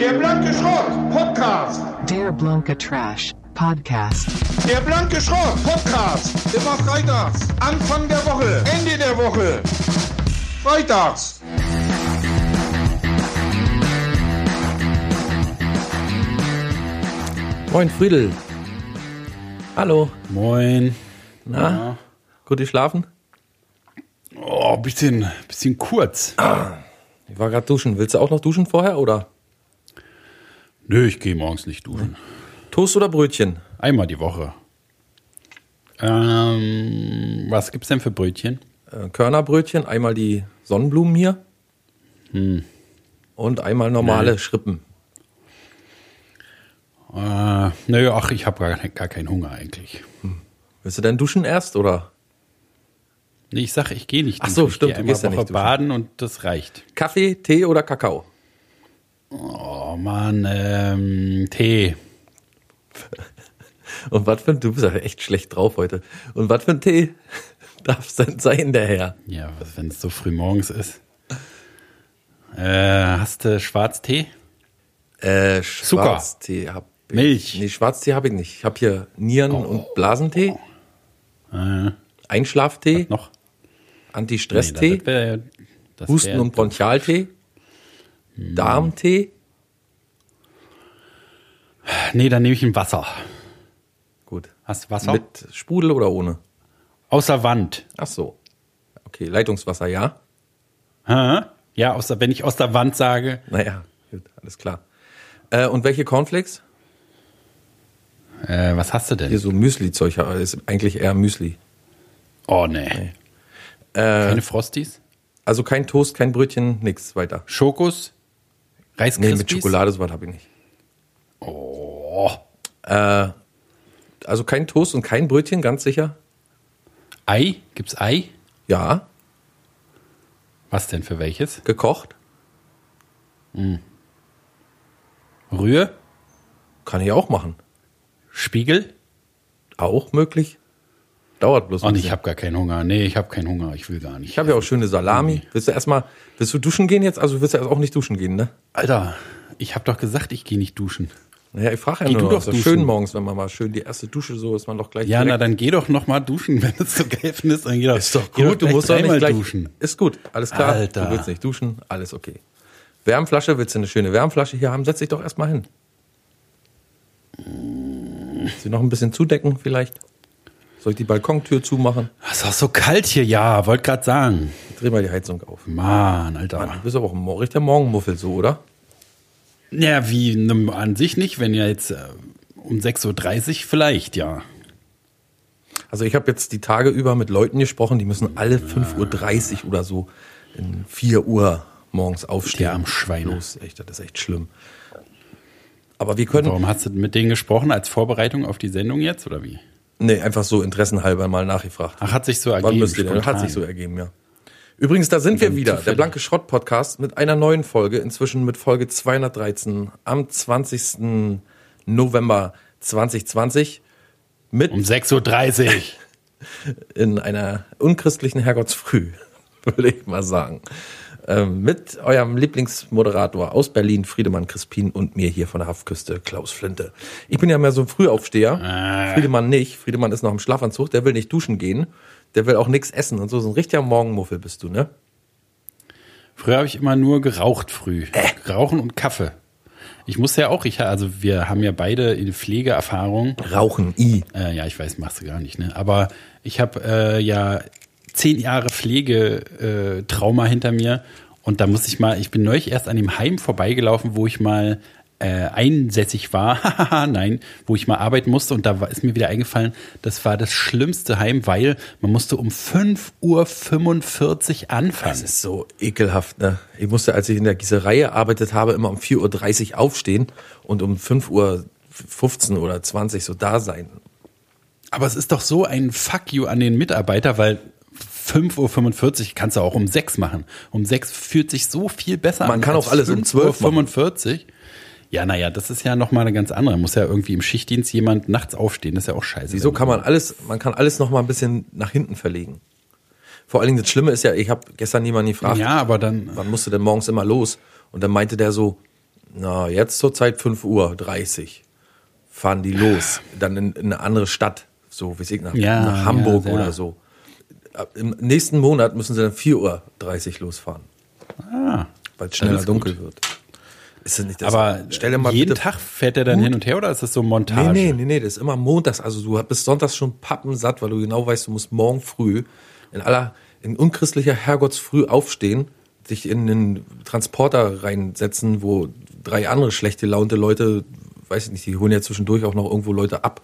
Der blanke Schrott Podcast. Der blanke Trash Podcast. Der blanke Schrott Podcast. Immer freitags. Anfang der Woche. Ende der Woche. Freitags. Moin Friedel. Hallo. Moin. Na? Gut geschlafen? Oh, bisschen, bisschen kurz. Ich war gerade duschen. Willst du auch noch duschen vorher oder? Nö, ich gehe morgens nicht duschen. Toast oder Brötchen? Einmal die Woche. Ähm, was gibt's denn für Brötchen? Äh, Körnerbrötchen, einmal die Sonnenblumen hier. Und einmal normale Nee. Schrippen. Äh, nö, ach, ich habe gar, gar keinen Hunger eigentlich. Willst du denn duschen erst oder? Nee, ich sag, ich gehe nicht Ach so, stimmt, Ich du gehst ja einmal nicht Woche duschen. baden und das reicht. Kaffee, Tee oder Kakao? Oh Mann, ähm, Tee. Und was für ein, du bist ja echt schlecht drauf heute. Und was für ein Tee darf es denn sein, der Herr? Ja, was, wenn es so früh morgens ist. Äh, hast du Schwarztee? Äh, Zucker. Schwarztee hab ich. Milch. Nee, Schwarztee habe ich nicht. Ich habe hier Nieren- und Blasentee, Äh, Einschlaftee, noch? Anti-Stress-Tee. Nee, Husten- und Bronchialtee, Darmtee. Nee, dann nehme ich ein Wasser. Gut. Hast du Wasser? Mit Sprudel oder ohne? Außer Wand. Ach so. Okay, Leitungswasser, ja. Hä? Ja, aus der, wenn ich aus der Wand sage, Naja, gut, alles klar. Äh, und welche Cornflakes? äh, was hast du denn? Hier so Müsli-Zeug, aber ist eigentlich eher Müsli. Oh, nee. Keine Frosties? Also kein Toast, kein Brötchen, nix weiter. Schokos? Nee, Reiskrispies? mit Schokolade, sowas habe ich nicht. Oh. Also kein Toast und kein Brötchen, ganz sicher? Ei? Gibt's Ei? Ja, Was denn für welches? gekocht. Rühe? Kann ich auch machen. Spiegel? Auch möglich. Dauert bloß Und ich habe gar keinen Hunger. Nee, ich habe keinen Hunger. Ich will gar nicht. Ich habe ja auch schöne Salami. Willst du erstmal, willst du duschen gehen jetzt? Also willst du auch nicht duschen gehen, ne? Alter, ich habe doch gesagt, ich gehe nicht duschen. Naja, ich frage ja Geh nur, du noch, doch ist doch duschen. schön morgens, wenn man mal schön die erste Dusche so ist, man doch gleich Ja, na dann geh doch noch mal duschen, wenn es so geil findest. Dann geh doch, Ist doch gut, du gleich musst doch nicht gleich duschen. Ist gut, alles klar. Alter. Du willst nicht duschen, alles okay. Wärmflasche, willst du eine schöne Wärmflasche hier haben? Setz dich doch erstmal hin. Sie noch ein bisschen zudecken vielleicht? Soll ich die Balkontür zumachen? Es ist auch so kalt hier, ja, wollte gerade sagen. Dreh mal die Heizung auf. Mann, Alter. Du bist aber auch ein richtiger Morgenmuffel so, oder? Ja, wie ne, an sich nicht, wenn ja jetzt äh, um 6.30 Uhr vielleicht, ja. Also ich habe jetzt die Tage über mit Leuten gesprochen, die müssen alle 5.30 Uhr oder so in 4 Uhr morgens aufstehen. Die armen Schweine. Los, echt, das ist echt schlimm. Aber wir können, Warum hast du mit denen gesprochen als Vorbereitung auf die Sendung jetzt oder wie? Nee, einfach so interessenhalber mal nachgefragt. Ach, hat sich so ergeben. Wann müsst ihr denn? Hat sich so ergeben, ja. Übrigens, da sind wir wieder, der. Blanke Schrott Podcast mit einer neuen Folge, inzwischen mit Folge 213 am 20. November 2020 mit Um 6.30 Uhr. in einer unchristlichen Herrgottsfrüh, würde ich mal sagen. Ähm, mit eurem Lieblingsmoderator aus Berlin, Friedemann Crispin und mir hier von der Haftküste, Klaus Flinte. Ich bin ja mehr so ein Frühaufsteher. Friedemann nicht. Friedemann ist noch im Schlafanzug, der will nicht duschen gehen. Der will auch nichts essen und so. So ein richtiger Morgenmuffel bist du, ne? Früher habe ich immer nur geraucht früh. Äh. Rauchen und Kaffee. Ich muss ja auch, ich, also wir haben ja beide eine Pflegeerfahrung. Rauchen, i. Äh, ja, ich weiß, machst du gar nicht, ne? Aber ich habe äh, ja zehn Jahre Pflegetrauma äh, hinter mir. Und da muss ich mal, ich bin neulich erst an dem Heim vorbeigelaufen, wo ich mal äh, einsässig war. Nein, wo ich mal arbeiten musste. Und da ist mir wieder eingefallen, das war das schlimmste Heim, weil man musste um 5.45 Uhr anfangen. Das ist so ekelhaft, ne? Ich musste, als ich in der Gießerei gearbeitet habe, immer um 4.30 Uhr aufstehen und um 5.15 Uhr oder 20 so da sein. Aber es ist doch so ein Fuck you an den Mitarbeiter, weil 5.45 Uhr kannst du auch um 6 machen. Um 6 fühlt sich so viel besser Man an. kann als auch alles um 12 machen. 5.45 Uhr. Ja, naja, das ist ja nochmal eine ganz andere. Muss ja irgendwie im Schichtdienst jemand nachts aufstehen. Das ist ja auch scheiße. Wieso kann man alles, man kann alles noch mal ein bisschen nach hinten verlegen. Vor allen Dingen das Schlimme ist ja, ich habe gestern jemanden gefragt, Ja, aber dann. wann musst du denn morgens immer los? Und dann meinte der so, Na, jetzt zur Zeit 5 Uhr 30 fahren die los. Dann in, in eine andere Stadt. So, wie ich, nach, Ja, nach Hamburg ja, oder so. Im nächsten Monat müssen sie dann 4 Uhr 30 losfahren. Ah. Weil es schneller ist gut. dunkel wird. Ist das nicht das? Aber stell dir mal jeden bitte Tag fährt er dann hin und her oder ist das so Montage? Nee, nee, nee, nee, das ist immer montags. Also du bist sonntags schon pappensatt, weil du genau weißt, du musst morgen früh in aller, in unchristlicher Herrgottsfrüh aufstehen, dich in einen Transporter reinsetzen, wo drei andere schlechte launte Leute, weiß ich nicht, die holen ja zwischendurch auch noch irgendwo Leute ab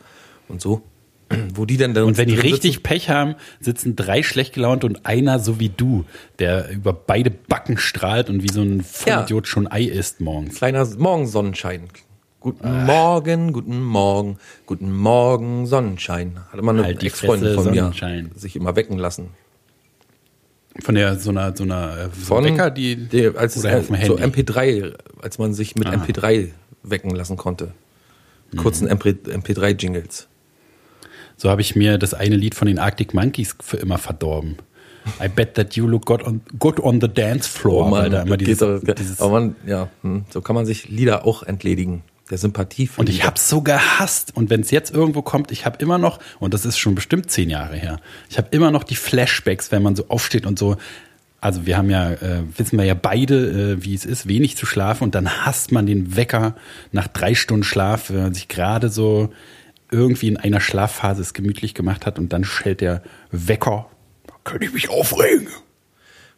und so. Wo die denn dann Und wenn die richtig sitzen- Pech haben, sitzen drei schlecht gelaunt und einer so wie du, der über beide Backen strahlt und wie so ein Vollidiot schon Ei isst morgens. kleiner Morgensonnenschein. Guten Ah. Morgen, guten Morgen, guten Morgen, Sonnenschein. Hatte mal eine Halt die Ex-Freundin von mir sich immer wecken lassen. Von der so einer so einer äh, so Von Wecker, die, die, als es oder auf dem so Handy. MP3, als man sich mit Ah. MP3 wecken lassen konnte. Mhm. Kurzen MP3-Jingles. So habe ich mir das eine Lied von den Arctic Monkeys für immer verdorben. I bet that you look good on, good on the dance floor, weil da immer das dieses, doch- dieses aber man, ja, hm, so kann man sich Lieder auch entledigen. Der Sympathie für Und ich Lieder. hab's so gehasst. Und wenn es jetzt irgendwo kommt, ich habe immer noch, und das ist schon bestimmt zehn Jahre her, ich habe immer noch die Flashbacks, wenn man so aufsteht und so. Also wir haben ja, äh, wissen wir ja beide, äh, wie es ist, wenig zu schlafen. Und dann hasst man den Wecker nach drei Stunden Schlaf, wenn man sich gerade so irgendwie in einer Schlafphase es gemütlich gemacht hat und dann schellt der Wecker. Da könnte ich mich aufregen.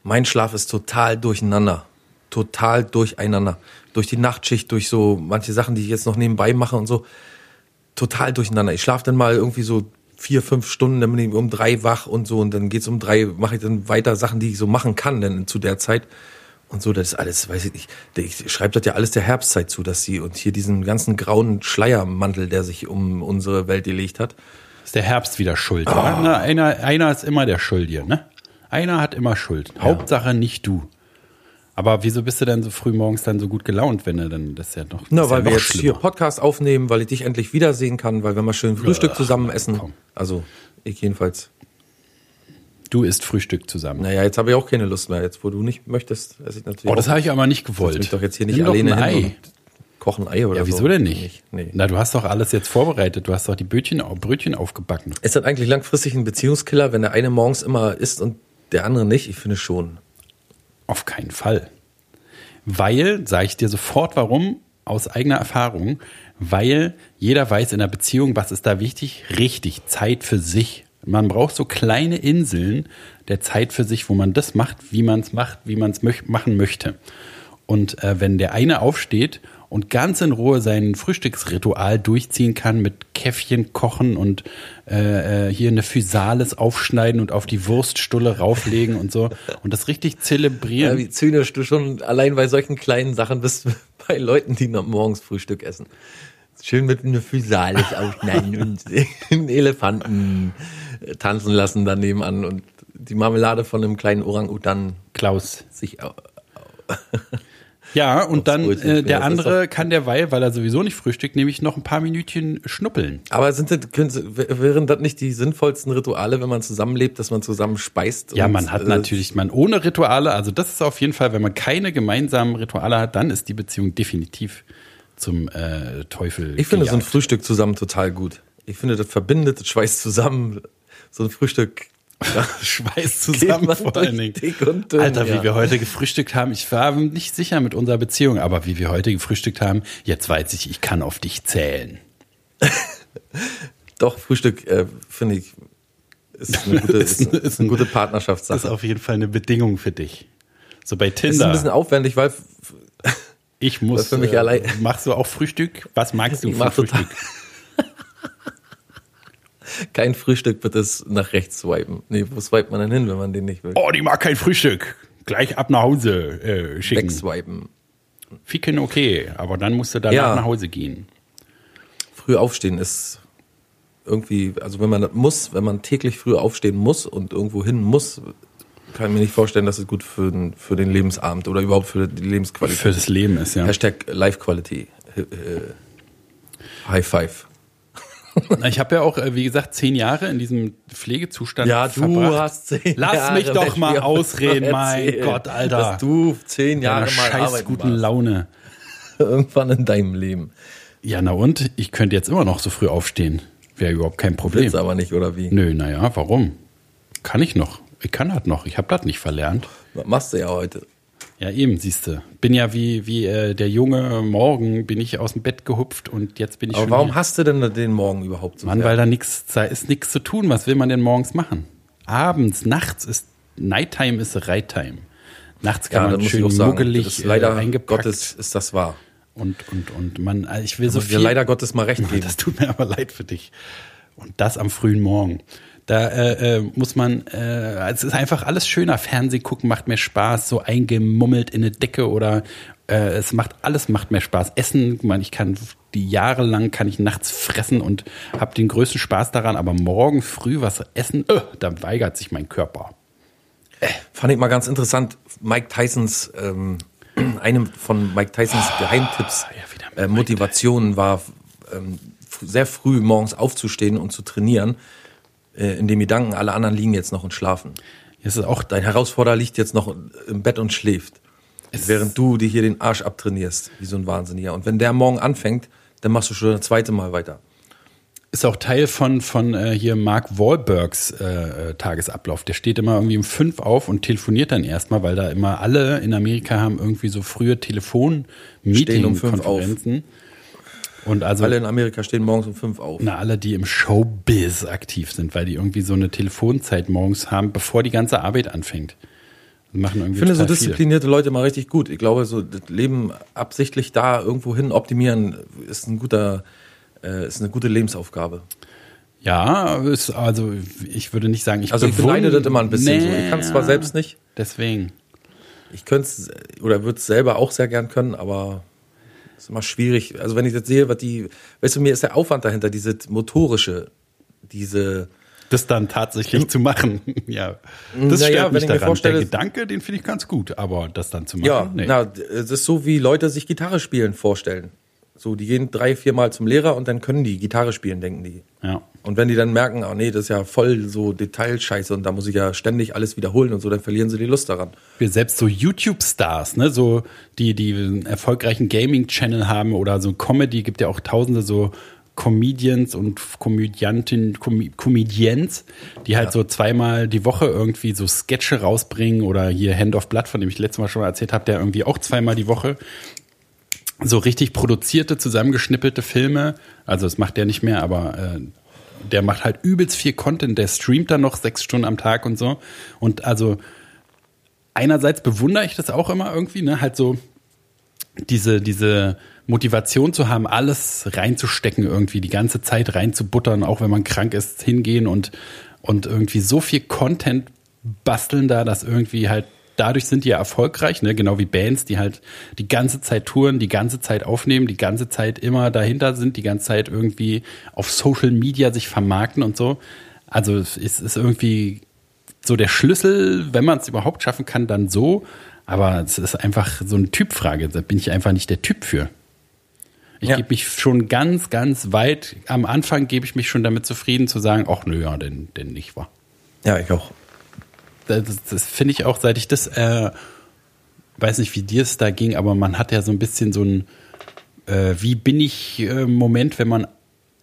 Mein Schlaf ist total durcheinander. Total durcheinander. Durch die Nachtschicht, durch so manche Sachen, die ich jetzt noch nebenbei mache und so. Total durcheinander. Ich schlafe dann mal irgendwie so vier, fünf Stunden, dann bin ich um drei wach und so. Und dann geht's um drei, mache ich dann weiter Sachen, die ich so machen kann, denn zu der Zeit. Und so, das ist alles, weiß ich nicht. Ich schreibe das ja alles der Herbstzeit zu, dass sie und hier diesen ganzen grauen Schleiermantel, der sich um unsere Welt gelegt hat. Ist der Herbst wieder schuld, wa? Na, einer, einer ist immer der Schuldige, ne? Einer hat immer Schuld. Hauptsache nicht du. Aber wieso bist du denn so früh morgens dann so gut gelaunt, wenn du dann das ja noch. Na, weil ja wir jetzt hier schlimmer. Podcast aufnehmen, weil ich dich endlich wiedersehen kann, weil wir mal schön Frühstück zusammen essen. Also, ich jedenfalls. Du isst Frühstück zusammen. Naja, jetzt habe ich auch keine Lust mehr. Jetzt, wo du nicht möchtest, esse ich natürlich Oh, das habe ich aber nicht gewollt. mich doch jetzt hier nicht Nimm alleine ein Ei. kochen Ei oder Ja, so. wieso denn nicht? Nee. Na, du hast doch alles jetzt vorbereitet. Du hast doch die Brötchen, Brötchen aufgebacken. Ist das eigentlich langfristig ein Beziehungskiller, wenn der eine morgens immer isst und der andere nicht? Ich finde schon. Auf keinen Fall. Weil, sage ich dir sofort warum, aus eigener Erfahrung, weil jeder weiß in der Beziehung, was ist da wichtig? Richtig, Zeit für sich. Man braucht so kleine Inseln der Zeit für sich, wo man das macht, wie man es macht, wie man es möch machen möchte. Und äh, wenn der eine aufsteht und ganz in Ruhe sein Frühstücksritual durchziehen kann mit Käffchen kochen und äh, äh, hier eine Physalis aufschneiden und auf die Wurststulle rauflegen und so und das richtig Ja, zelebrieren. wie zynisch du schon allein bei solchen kleinen Sachen bist, bei Leuten, die noch morgens Frühstück essen. Schön mit einem Physalis aufschneiden und einen Elefanten tanzen lassen daneben an und die Marmelade von einem kleinen Orang-Utan Klaus. sich Ja, und dann äh, der andere kann derweil, weil er sowieso nicht frühstückt, nämlich noch ein paar Minütchen schnuppeln. Aber sind das, können, wären das nicht die sinnvollsten Rituale, wenn man zusammenlebt, dass man zusammen speist? Ja, und, man hat äh, natürlich, man ohne Rituale, also das ist auf jeden Fall, wenn man keine gemeinsamen Rituale hat, dann ist die Beziehung definitiv zum äh, Teufel. Ich finde so ein gejagt. Frühstück zusammen total gut. Ich finde, das verbindet, das schweißt zusammen. So ein Frühstück. Schweiß zusammen vor allen Dingen. dünn, Alter, wie ja. wir heute gefrühstückt haben. Ich war nicht sicher mit unserer Beziehung, aber wie wir heute gefrühstückt haben, jetzt weiß ich, ich kann auf dich zählen. Doch, Frühstück, äh, finde ich, ist eine gute, Ist ist, ist eine gute Das ist Partnerschaftssache. auf jeden Fall eine Bedingung für dich. So bei Es ist ein Tinder. bisschen aufwendig, weil Ich muss. für mich äh, allein- Machst du auch Frühstück? Was magst du Ich für Frühstück? kein Frühstück wird es nach rechts swipen. Nee, wo swipet man denn hin, wenn man den nicht will? Oh, die mag kein Frühstück. Gleich ab nach Hause äh, schicken. Wegswipen. Ficken okay, aber dann musst du danach Ja. nach Hause gehen. Früh aufstehen ist irgendwie, also wenn man das muss, wenn man täglich früh aufstehen muss und irgendwo hin muss, kann ich mir nicht vorstellen, dass es gut für den, für den Lebensabend oder überhaupt für die Lebensqualität Für das Leben ist ja. Hashtag Life Quality. Äh, High Five. Ich habe ja auch, äh, wie gesagt, zehn Jahre in diesem Pflegezustand Ja, du verbracht. hast zehn Lass Jahre mich doch mal ausreden, mein Gott, Alter. Dass du zehn Jahre mal scheiß arbeiten guten warst. Laune. irgendwann in deinem Leben. Ja, na und? Ich könnte jetzt immer noch so früh aufstehen. Wäre überhaupt kein Problem. Willst aber nicht, oder wie? Nö, naja, warum? Kann ich noch. Ich kann das noch. Ich habe das nicht verlernt. Was machst du ja heute? Ja, eben, siehste. Bin ja wie, wie äh, der Junge morgen, bin ich aus dem Bett gehupft und jetzt bin ich Aber warum hier. hast du denn den Morgen überhaupt so Mann, sehr? weil da nichts, da ist nichts zu tun. Was will man denn morgens machen? Abends, nachts ist Nighttime ist Reittime. Nachts kann ja, man schön muggelig das ist leider äh, eingepackt Gottes ist das wahr. und und und man, ich will so Muss ich viel. leider Gottes mal recht geben. Das tut mir aber leid für dich. Und das am frühen Morgen. Da äh, äh, muss man, äh, es ist einfach alles schöner. Fernsehen gucken macht mehr Spaß, so eingemummelt in eine Decke oder äh, es macht alles macht mehr Spaß. Essen, man, ich kann die Jahre lang kann ich nachts fressen und habe den größten Spaß daran, aber morgen früh was essen, äh, da weigert sich mein Körper. Fand ich mal ganz interessant. Mike Tysons, ähm, einem von Mike Tysons Geheimtipps, ja, wieder mit äh, Motivation war, ähm, sehr früh morgens aufzustehen und zu trainieren, äh, in dem Gedanken, alle anderen liegen jetzt noch und schlafen. Es ist auch Dein Herausforderer liegt jetzt noch im Bett und schläft. während du dir hier den Arsch abtrainierst, wie so ein Wahnsinniger. Und wenn der morgen anfängt, dann machst du schon das zweite Mal weiter. Ist auch Teil von, von äh, hier Mark Wahlbergs äh, äh, Tagesablauf. Der steht immer irgendwie um fünf auf und telefoniert dann erstmal, weil da immer alle in Amerika haben irgendwie so frühe Stehen um Telefon-Meeting-Konferenzen. Und also Alle in Amerika stehen morgens um fünf auf. na, alle, die im Showbiz aktiv sind, weil die irgendwie so eine Telefonzeit morgens haben, bevor die ganze Arbeit anfängt. Machen irgendwie Ich finde so total viel. disziplinierte Leute mal richtig gut. Ich glaube, so das Leben absichtlich da irgendwo hin optimieren ist ein guter, äh, ist eine gute Lebensaufgabe. Ja, ist, also ich würde nicht sagen, ich Also ich beneide das immer ein bisschen so. Ich kann es zwar selbst nicht. Deswegen. Ich könnte es oder würde es selber auch sehr gern können, aber es ist immer schwierig. Also wenn ich jetzt sehe, was die, weißt du, mir ist der Aufwand dahinter, diese motorische, diese, Das dann tatsächlich zu machen, ja. Das Naja, stört mich daran. vorstelle- Der Gedanke, den finde ich ganz gut, aber das dann zu machen, ja, nee. na, es ist so wie Leute sich Gitarre spielen vorstellen. So, die gehen drei, vier Mal zum Lehrer und dann können die Gitarre spielen, denken die. ja. Und wenn die dann merken, oh nee, das ist ja voll so Detailscheiße und da muss ich ja ständig alles wiederholen und so, dann verlieren sie die Lust daran. Wir selbst so YouTube-Stars, ne, so die, die einen erfolgreichen Gaming-Channel haben oder so Comedy, gibt ja auch tausende so Comedians und Komödianten, Com Comedians, die halt so zweimal die Woche irgendwie so Sketche rausbringen oder hier Hand of Blood, von dem ich letztes Mal schon mal erzählt habe, der irgendwie auch zweimal die Woche so richtig produzierte, zusammengeschnippelte Filme. Also das macht der nicht mehr, aber äh, der macht halt übelst viel Content, der streamt dann noch sechs Stunden am Tag und so. Und also einerseits bewundere ich das auch immer irgendwie, ne, halt so diese, diese Motivation zu haben, alles reinzustecken, irgendwie die ganze Zeit reinzubuttern, auch wenn man krank ist, hingehen und, und irgendwie so viel Content basteln da, dass irgendwie halt dadurch sind die ja erfolgreich, ne? genau wie Bands, die halt die ganze Zeit touren, die ganze Zeit aufnehmen, die ganze Zeit immer dahinter sind, die ganze Zeit irgendwie auf Social Media sich vermarkten und so. Also es ist irgendwie so der Schlüssel, wenn man es überhaupt schaffen kann, dann so. Aber es ist einfach so eine Typfrage. Da bin ich einfach nicht der Typ für. Ich Ja. gebe mich schon ganz, ganz weit. Am Anfang gebe ich mich schon damit zufrieden zu sagen, ach nö, ja, denn, denn nicht wahr. Ja, ich auch. Das, das finde ich auch, seit ich das, äh, weiß nicht, wie dir es da ging, aber man hat ja so ein bisschen so ein, äh, wie bin ich äh, Moment, wenn man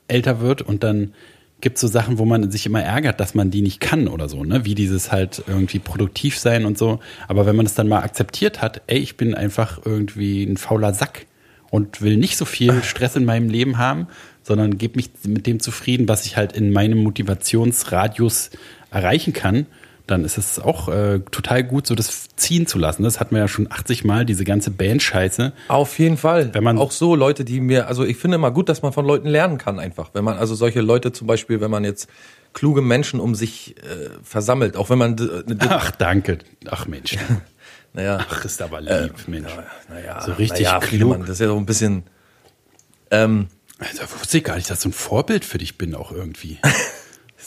älter wird und dann gibt es so Sachen, wo man sich immer ärgert, dass man die nicht kann oder so, ne? Wie dieses halt irgendwie produktiv sein und so. Aber wenn man es dann mal akzeptiert hat, ey, ich bin einfach irgendwie ein fauler Sack und will nicht so viel Stress in meinem Leben haben, sondern gebe mich mit dem zufrieden, was ich halt in meinem Motivationsradius erreichen kann, dann ist es auch äh, total gut, so das ziehen zu lassen. Das hatten wir ja schon 80 Mal, diese ganze Band-Scheiße. Auf jeden Fall. Wenn man- auch so Leute, die mir, also ich finde immer gut, dass man von Leuten lernen kann einfach. Wenn man also solche Leute zum Beispiel, wenn man jetzt kluge Menschen um sich äh, versammelt, auch wenn man, d- Ach, danke. Ach Mensch. naja, Ach, ist aber lieb, Mensch. naja, so richtig naja, klug. Das ist ja so ein bisschen, ähm, Also, wusste ich gar nicht, dass ich so ein Vorbild für dich bin, auch irgendwie.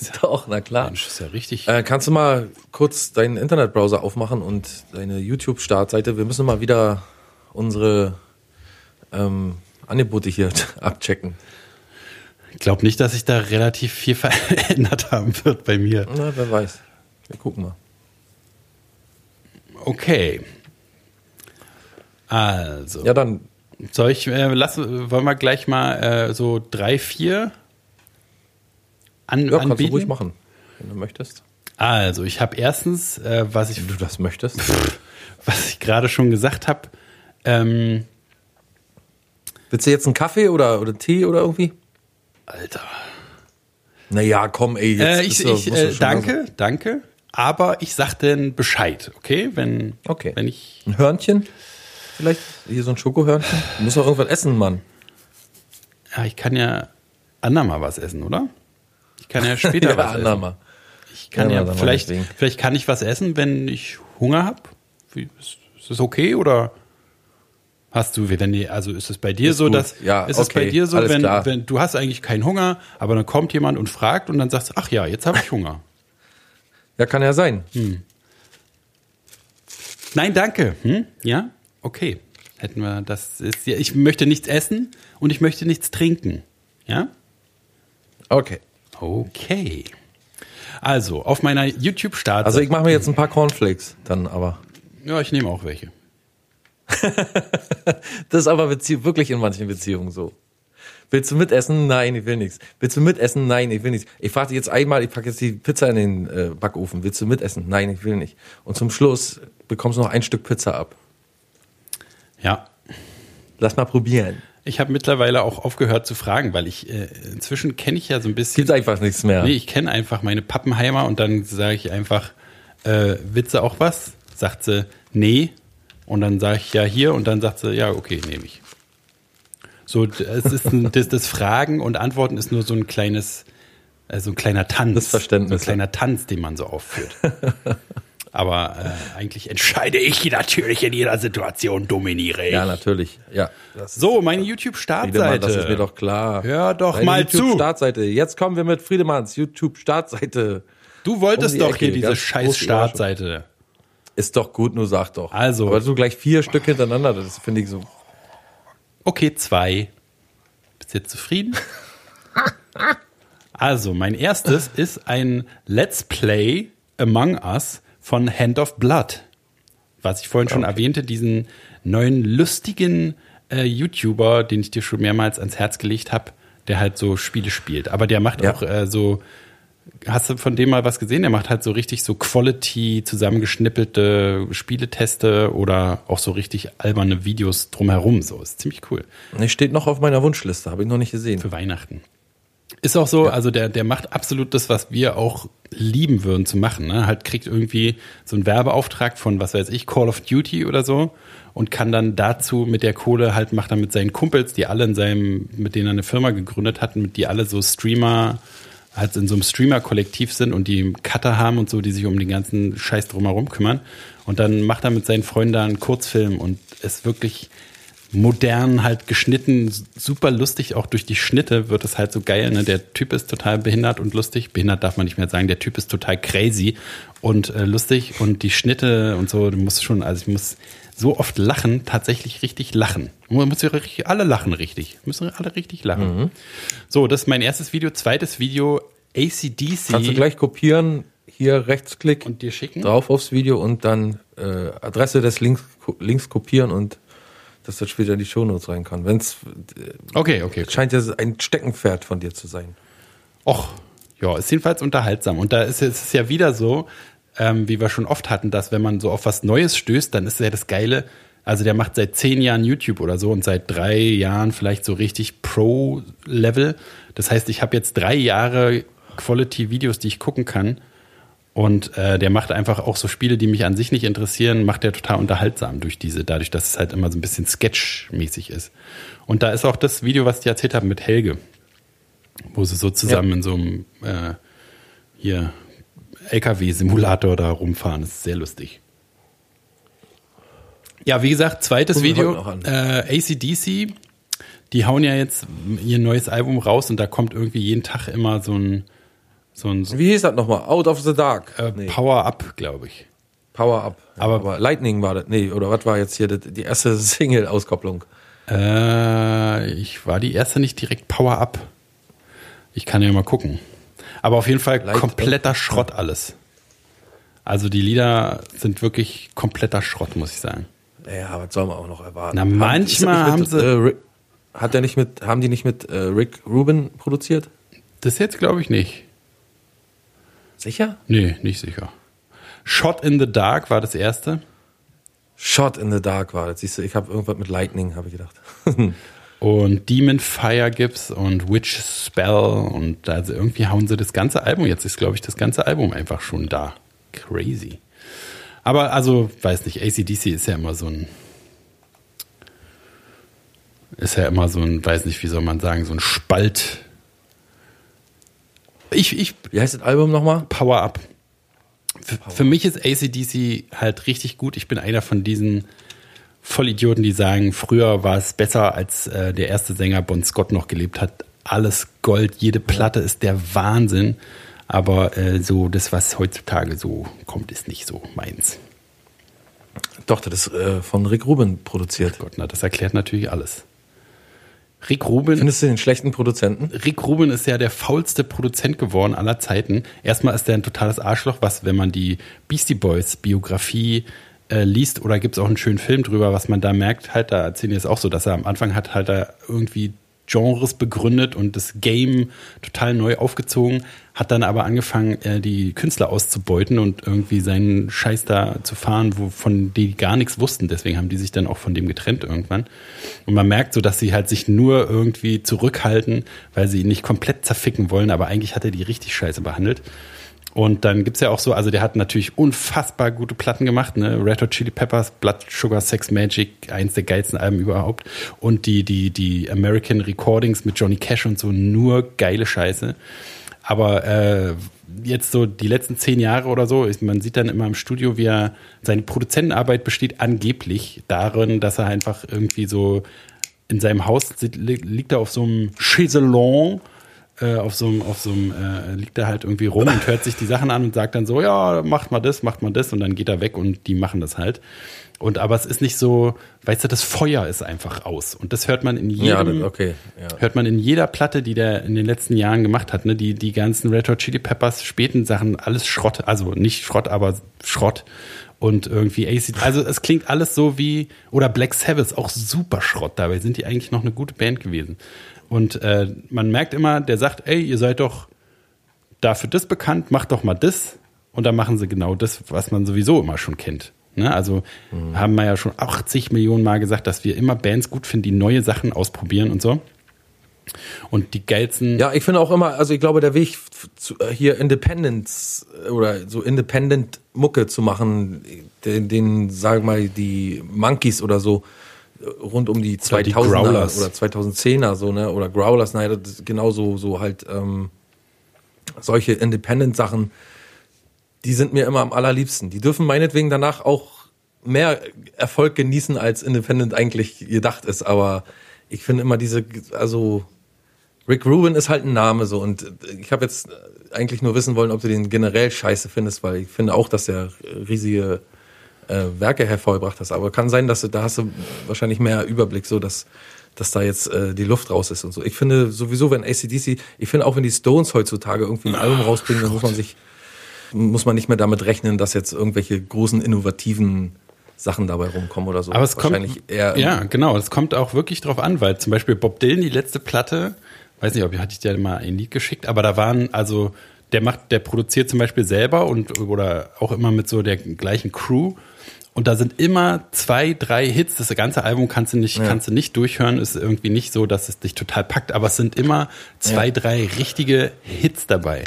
doch, na klar. Mensch, ist ja richtig. Äh, kannst du mal kurz deinen Internetbrowser aufmachen und deine YouTube-Startseite? Wir müssen mal wieder unsere ähm, Angebote hier abchecken. Ich glaube nicht, dass sich da relativ viel verändert haben wird bei mir. Na, wer weiß. Wir gucken mal. Okay. Also, Ja, dann Soll ich, äh, lass, wollen wir gleich mal äh, so drei, vier an, Ja, kannst du anbieten? ruhig machen, wenn du möchtest. Also, ich habe erstens, äh, was ich Wenn du das möchtest. was ich gerade schon gesagt habe, ähm, Willst du jetzt einen Kaffee oder, oder Tee oder irgendwie? Alter. Naja, komm, ey. Jetzt Äh, ich bist du- ich äh, danke, danke. Aber ich sag denn Bescheid, okay? Wenn, Okay. wenn ich. Ein Hörnchen? Vielleicht? Hier so ein Schokohörnchen? Du musst doch irgendwas essen, Mann. Ja, ich kann ja andermal was essen, oder? Ich kann ja später was essen. andermal. Ich kann Ja, ja, mal vielleicht, vielleicht kann ich was essen, wenn ich Hunger habe. Ist, ist das okay oder hast du, wenn die, also ist es bei dir Ist so, gut. dass Ja, ist es okay, bei dir so, wenn, klar. wenn du hast eigentlich keinen Hunger, aber dann kommt jemand und fragt und dann sagst du, ach ja, jetzt habe ich Hunger. Ja, kann ja sein. Nein, danke. Hm? Ja, okay. Hätten wir das ist ja, ich möchte nichts essen und ich möchte nichts trinken. Ja? Okay. Okay. Also, auf meiner YouTube-Start. Also ich mache mir jetzt ein paar Cornflakes dann aber. ja, ich nehme auch welche. Das ist aber Bezie wirklich in manchen Beziehungen so. Willst du mitessen? Nein, ich will nichts. Willst du mitessen? Nein, ich will nichts. Ich frage dich jetzt einmal, ich packe jetzt die Pizza in den äh, Backofen. Willst du mitessen? Nein, ich will nicht. Und zum Schluss bekommst du noch ein Stück Pizza ab. Ja. Lass mal probieren. Ich habe mittlerweile auch aufgehört zu fragen, weil ich äh, inzwischen kenne ich ja so ein bisschen. Gibt einfach nichts mehr. Nee, ich kenne einfach meine Pappenheimer und dann sage ich einfach, äh, Witze auch was? Sagt sie, nee. Und dann sage ich ja hier und dann sagt sie, ja, okay, nehme ich. So, es ist ein, das, das Fragen und Antworten ist nur so ein kleines, äh, so ein kleiner Tanz. Das Verständnis, So ein kleiner Tanz, den man so aufführt. Aber äh, eigentlich entscheide ich natürlich in jeder Situation, dominiere ich. Ja, natürlich. Ja. So, meine Friedemann, YouTube-Startseite. das ist mir doch klar. Hör doch Deine mal zu. YouTube-Startseite. Jetzt kommen wir mit Friedemanns YouTube-Startseite. Du wolltest Um doch hier Ecke, diese ganz scheiß. Startseite. Ist doch gut, nur sag doch. Also. Aber so gleich vier Stück hintereinander, das finde ich so. Okay, zwei. Bist du jetzt zufrieden? Also, mein erstes ist ein Let's Play Among Us von Hand of Blood. Was ich vorhin schon erwähnte, diesen neuen lustigen äh, YouTuber, den ich dir schon mehrmals ans Herz gelegt habe, der halt so Spiele spielt. Aber der macht Ja. auch äh, so, hast du von dem mal was gesehen? Der macht halt so richtig so Quality zusammengeschnippelte Spieleteste oder auch so richtig alberne Videos drumherum. So, ist ziemlich cool. Nee, steht noch auf meiner Wunschliste, habe ich noch nicht gesehen. Für Weihnachten. Ist auch so, also der, der macht absolut das, was wir auch lieben würden zu machen. Ne? Halt kriegt irgendwie so einen Werbeauftrag von, was weiß ich, Call of Duty oder so und kann dann dazu mit der Kohle halt, macht dann mit seinen Kumpels, die alle in seinem, mit denen er eine Firma gegründet hat, mit die alle so Streamer, halt in so einem Streamer-Kollektiv sind und die Cutter haben und so, die sich um den ganzen Scheiß drumherum kümmern. Und dann macht er mit seinen Freunden da einen Kurzfilm und ist wirklich modern halt geschnitten, super lustig, auch durch die Schnitte wird es halt so geil. Ne? Der Typ ist total behindert und lustig. Behindert darf man nicht mehr sagen, der Typ ist total crazy und äh, lustig und die Schnitte und so, du musst schon, also ich muss so oft lachen, tatsächlich richtig lachen. Man muss ja richtig, alle lachen richtig. Müssen alle richtig lachen. So, das ist mein erstes Video. Zweites Video, ACDC. Kannst du gleich kopieren, hier Rechtsklick und dir schicken? drauf aufs Video und dann äh, Adresse des Links, Links kopieren und dass das später in die Shownotes rein kann. Wenn es Okay, okay. scheint ja ein Steckenpferd von dir zu sein. Och, ja, ist jedenfalls unterhaltsam. Und da ist es ist ja wieder so, ähm, wie wir schon oft hatten, dass wenn man so auf was Neues stößt, dann ist ja das Geile. Also der macht seit zehn Jahren YouTube oder so und seit drei Jahren vielleicht so richtig Pro-Level. Das heißt, ich habe jetzt drei Jahre Quality-Videos, die ich gucken kann. Und äh, der macht einfach auch so Spiele, die mich an sich nicht interessieren, macht der total unterhaltsam durch diese, dadurch, dass es halt immer so ein bisschen Sketch-mäßig ist. Und da ist auch das Video, was ich dir erzählt habe mit Helge, wo sie so zusammen in so einem äh, hier LKW-Simulator da rumfahren. Das ist sehr lustig. Ja, wie gesagt, zweites Video, äh, ACDC, die hauen ja jetzt ihr neues Album raus und da kommt irgendwie jeden Tag immer so ein, so ein Wie hieß das nochmal? Out of the Dark. äh, nee, Power Up, glaube ich. Power Up. Ja, Aber- aber, Lightning war das. Nee, oder was war jetzt hier die, die erste Single-Auskopplung? Äh, ich war die erste nicht direkt Power Up. Ich kann ja mal gucken. Aber auf jeden Fall Light kompletter Up. Schrott alles. Also die Lieder sind wirklich kompletter Schrott, muss ich sagen. Ja, was soll man auch noch erwarten? Na, Haben- manchmal das nicht haben mit, Äh, Rick, hat der nicht mit, haben die nicht mit äh, Rick Rubin produziert? Das jetzt glaube ich nicht. Sicher? Nee, nicht sicher. Shot in the Dark war das erste. Shot in the Dark war das. Siehst du, ich habe irgendwas mit Lightning, habe ich gedacht. Und Demon Fire gibt's und Witch Spell und also irgendwie hauen sie das ganze Album. Jetzt ist, glaube ich, das ganze Album einfach schon da. Crazy. Aber also, weiß nicht, ACDC ist ja immer so ein. Ist ja immer so ein, weiß nicht, wie soll man sagen, so ein Spalt. Ich, ich, Wie heißt das Album nochmal? Power Up. Für, für mich ist ACDC halt richtig gut. Ich bin einer von diesen Vollidioten, die sagen, früher war es besser, als äh, der erste Sänger Bon Scott noch gelebt hat. Alles Gold, jede Platte ist der Wahnsinn. Aber äh, so das, was heutzutage so kommt, ist nicht so meins. Doch, das ist äh, von Rick Rubin produziert. Gott, na, das erklärt natürlich alles. Rick Rubin. Findest du den schlechten Produzenten? Rick Rubin ist ja der faulste Produzent geworden aller Zeiten. Erstmal ist er ein totales Arschloch, was, wenn man die Beastie Boys Biografie äh, liest, oder gibt es auch einen schönen Film drüber, was man da merkt, halt, da erzählen die es auch so, dass er am Anfang hat halt da irgendwie Genres begründet und das Game total neu aufgezogen, hat dann aber angefangen, äh, die Künstler auszubeuten und irgendwie seinen Scheiß da zu fahren, wovon die gar nichts wussten. Deswegen haben die sich dann auch von dem getrennt irgendwann. Und man merkt so, dass sie halt sich nur irgendwie zurückhalten, weil sie ihn nicht komplett zerficken wollen, aber eigentlich hat er die richtig scheiße behandelt. Und dann gibt's ja auch so, also der hat natürlich unfassbar gute Platten gemacht, ne? Red Hot Chili Peppers, Blood Sugar Sex Magic, eins der geilsten Alben überhaupt. Und die, die, die American Recordings mit Johnny Cash und so, nur geile Scheiße. Aber äh, jetzt so die letzten zehn Jahre oder so, ist, man sieht dann immer im Studio, wie er seine Produzentenarbeit besteht angeblich darin, dass er einfach irgendwie so in seinem Haus liegt er auf so einem Chaiselon, äh, auf so einem, auf so einem, äh, liegt er halt irgendwie rum und hört sich die Sachen an und sagt dann so, ja, macht mal das, macht mal das und dann geht er weg und die machen das halt. Und aber es ist nicht so, weißt du, das Feuer ist einfach aus. Und das hört man in jedem, Ja, okay, ja. hört man in jeder Platte, die der in den letzten Jahren gemacht hat, ne? Die, die ganzen Red Hot Chili Peppers, späten Sachen, alles Schrott, also nicht Schrott, aber Schrott. Und irgendwie AC, also es klingt alles so wie, oder Black Sabbath, auch super Schrott. Dabei sind die eigentlich noch eine gute Band gewesen. Und äh, man merkt immer, der sagt, ey, ihr seid doch dafür das bekannt, macht doch mal das. Und dann machen sie genau das, was man sowieso immer schon kennt. Ne? Also haben wir ja schon 80 Millionen Mal gesagt, dass wir immer Bands gut finden, die neue Sachen ausprobieren und so. Und die geilsten. Ja, ich finde auch immer, also ich glaube, der Weg zu, äh, hier Independence äh, oder so Independent Mucke zu machen, den, den sagen wir mal, die Monkeys oder so, rund um die Oder die 2000er Growlers. oder 2010er so, ne, oder Growlers, nein, das genauso, so halt, ähm, solche Independent-Sachen, die sind mir immer am allerliebsten. Die dürfen meinetwegen danach auch mehr Erfolg genießen, als Independent eigentlich gedacht ist, aber ich finde immer diese, also, Rick Rubin ist halt ein Name so und ich habe jetzt eigentlich nur wissen wollen, ob du den generell scheiße findest, weil ich finde auch, dass er riesige äh, Werke hervorgebracht hast. Aber kann sein, dass du da hast du wahrscheinlich mehr Überblick, so dass dass da jetzt äh, die Luft raus ist und so. Ich finde sowieso, wenn ACDC, ich finde auch, wenn die Stones heutzutage irgendwie ein Album rausbringen, dann muss man sich muss man nicht mehr damit rechnen, dass jetzt irgendwelche großen innovativen Sachen dabei rumkommen oder so. Aber es kommt, ja, genau, es kommt auch wirklich drauf an, weil zum Beispiel Bob Dylan, die letzte Platte, weiß nicht, ob ich hatte ich dir mal ein Lied geschickt, aber da waren, also, der macht, der produziert zum Beispiel selber und, oder auch immer mit so der gleichen Crew. Und da sind immer zwei, drei Hits. Das ganze Album kannst du nicht, kannst du nicht durchhören. Ist irgendwie nicht so, dass es dich total packt. Aber es sind immer zwei, Ja. drei richtige Hits dabei.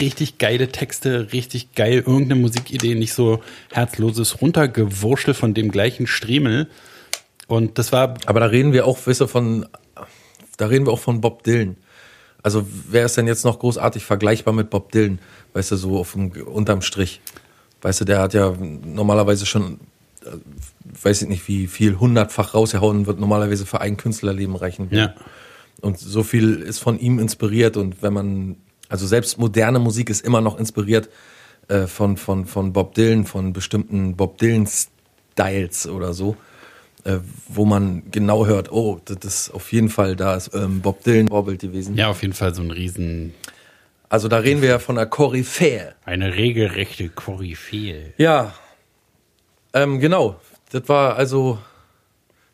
Richtig geile Texte, richtig geil, irgendeine Musikidee, nicht so herzloses Runtergewurschtel von dem gleichen Striemel. Und das war, Aber da reden wir auch, weißt du, von, da reden wir auch von Bob Dylan. Also wer ist denn jetzt noch großartig vergleichbar mit Bob Dylan? Weißt du, so auf dem, unterm Strich. Weißt du, der hat ja normalerweise schon, äh, weiß ich nicht, wie viel, hundertfach rausgehauen wird normalerweise für ein Künstlerleben reichen. ja. Und so viel ist von ihm inspiriert und wenn man, also selbst moderne Musik ist immer noch inspiriert äh, von, von, von Bob Dylan, von bestimmten Bob Dylan-Styles oder so, äh, wo man genau hört, oh, das ist auf jeden Fall, da ist ähm, Bob Dylan Vorbild gewesen. Ja, auf jeden Fall so ein riesen, Also da reden wir ja von einer Koryphäe. eine regelrechte Koryphäe. Ja, ähm, genau. das war also.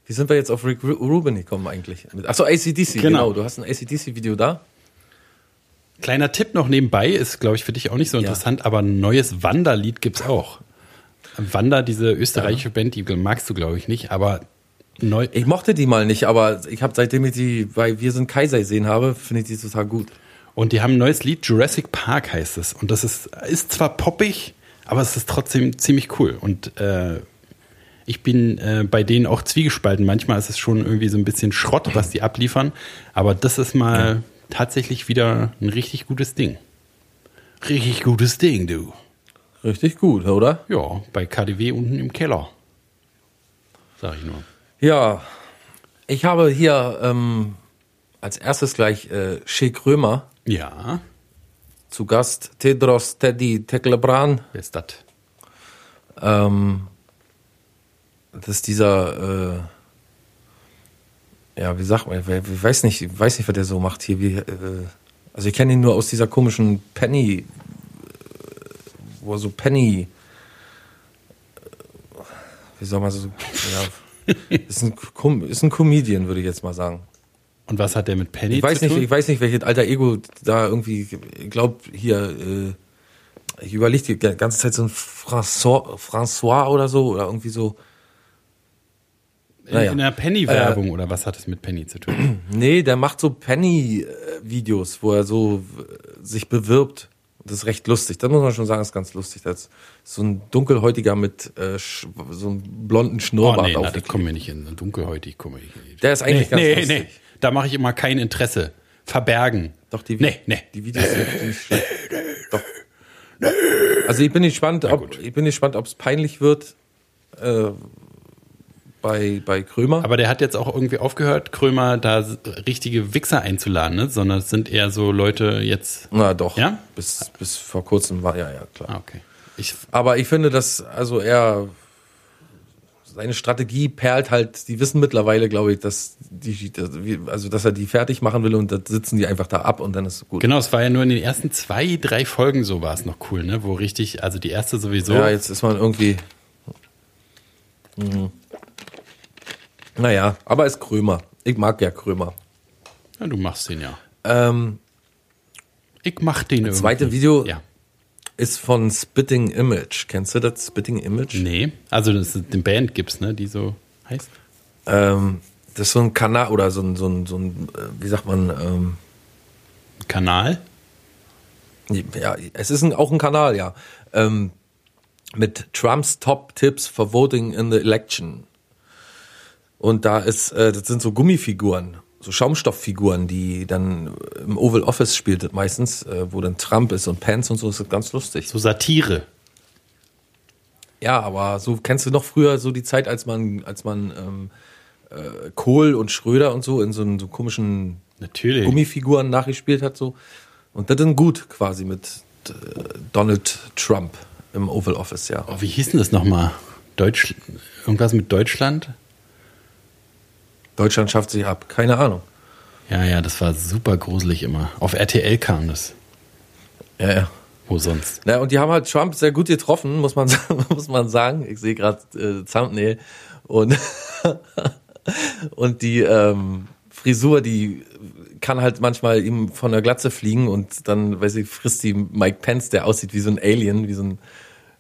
Wie sind wir jetzt auf Rick Ru- Rubin gekommen eigentlich? Achso, ACDC, genau. Genau. Du hast ein ACDC-Video da. Kleiner Tipp noch nebenbei, ist, glaube ich, für dich auch nicht so interessant, aber ein neues Wanderlied gibt's auch. Wander, diese österreichische Band, die magst du, glaube ich, nicht, aber neu. Ich mochte die mal nicht, aber ich habe seitdem ich die bei Wir sind Kaiser gesehen habe, finde ich die total gut. Und die haben ein neues Lied, Jurassic Park heißt es. Und das ist, ist zwar poppig, aber es ist trotzdem ziemlich cool. Und äh, ich bin äh, bei denen auch zwiegespalten. Manchmal ist es schon irgendwie so ein bisschen Schrott, was die abliefern. Aber das ist mal tatsächlich wieder ein richtig gutes Ding. Richtig gutes Ding, du. Richtig gut, oder? Ja, bei KDW unten im Keller. Sag ich nur. Ja, ich habe hier ähm, als erstes gleich äh, Sheik Römer Ja, zu Gast, Tedros Teddy Teklebran. wer ist das? Ähm, das ist dieser, äh, ja, wie sagt man, ich weiß nicht, ich weiß nicht, was der so macht hier. Wie, äh, also ich kenne ihn nur aus dieser komischen Penny, äh, wo er so Penny, äh, wie soll man so, ja, ist ein, ist ein Comedian, würde ich jetzt mal sagen. Und was hat der mit Penny Ich weiß zu nicht, tun? ich weiß nicht, welches alter Ego da irgendwie, ich glaube hier, äh, ich überlege die ganze Zeit so ein François, François oder so oder irgendwie so. in, naja. in der Penny-Werbung oder was hat es mit Penny zu tun? Nee, der macht so Penny-Videos, wo er so äh, sich bewirbt. Das ist recht lustig. Das muss man schon sagen, ist ganz lustig. Das ist so ein dunkelhäutiger mit äh, so einem blonden Oh Schnurrbart nee, na, das kommen wir nicht in. Dunkelhäutig kommen wir nicht. Der ist eigentlich ganz nee, lustig. Nee, da mache ich immer kein Interesse. Verbergen. Doch, die, Nee, nee. die Videos sind nicht schlecht. Doch. Also ich bin gespannt, ob, ich bin gespannt, ob es peinlich wird äh, bei, bei Krömer. Aber der hat jetzt auch irgendwie aufgehört, Krömer da richtige Wichser einzuladen, ne? sondern es sind eher so Leute jetzt. Na doch. Ja? Bis, bis vor kurzem war, ja, ja, klar. Ah, okay. Ich, Aber ich finde, dass, also er, seine Strategie perlt halt, die wissen mittlerweile, glaube ich, dass die, also dass er die fertig machen will und da sitzen die einfach da ab und dann ist es gut. genau, es war ja nur in den ersten zwei, drei Folgen so war es noch cool, ne? Wo richtig, also die erste sowieso. Ja, jetzt ist man irgendwie. Mhm. Naja, aber ist Krömer. Ich mag ja Krömer. Ja, du machst den ja. Ähm, Ich mach den irgendwie. zweite Video Ja. Ist von Spitting Image. Kennst du das Spitting Image? Nee, also das ist eine Band gibt's, ne, die so heißt. Ähm, das ist so ein Kanal oder so ein, so ein, so ein äh, wie sagt man, ähm, Kanal. ja, es ist ein, auch ein Kanal, ja. Ähm, mit Trumps Top-Tipps for Voting in the Election. Und da ist, äh, das sind so Gummifiguren, so Schaumstofffiguren, die dann im Oval Office spielt meistens, äh, wo dann Trump ist und Pence und so, das ist ganz lustig. So Satire. Ja, aber so kennst du noch früher so die Zeit, als man, als man ähm, äh, Kohl und Schröder und so in so, einen, so komischen Natürlich. Gummifiguren nachgespielt hat so. Und das ist gut quasi mit äh, Donald Trump im Oval Office, ja. Oh, wie hieß denn das nochmal? Deutsch, irgendwas mit Deutschland? Deutschland schafft sich ab, keine Ahnung. Ja, ja, das war super gruselig immer. Auf RTL kam das. Ja, ja. Wo sonst? Na, und die haben halt Trump sehr gut getroffen, muss man, muss man sagen. Ich sehe gerade äh, Thumbnail. Und, und die ähm, Frisur, die kann halt manchmal ihm von der Glatze fliegen und dann, weiß ich, frisst die Mike Pence, der aussieht wie so ein Alien, wie so ein.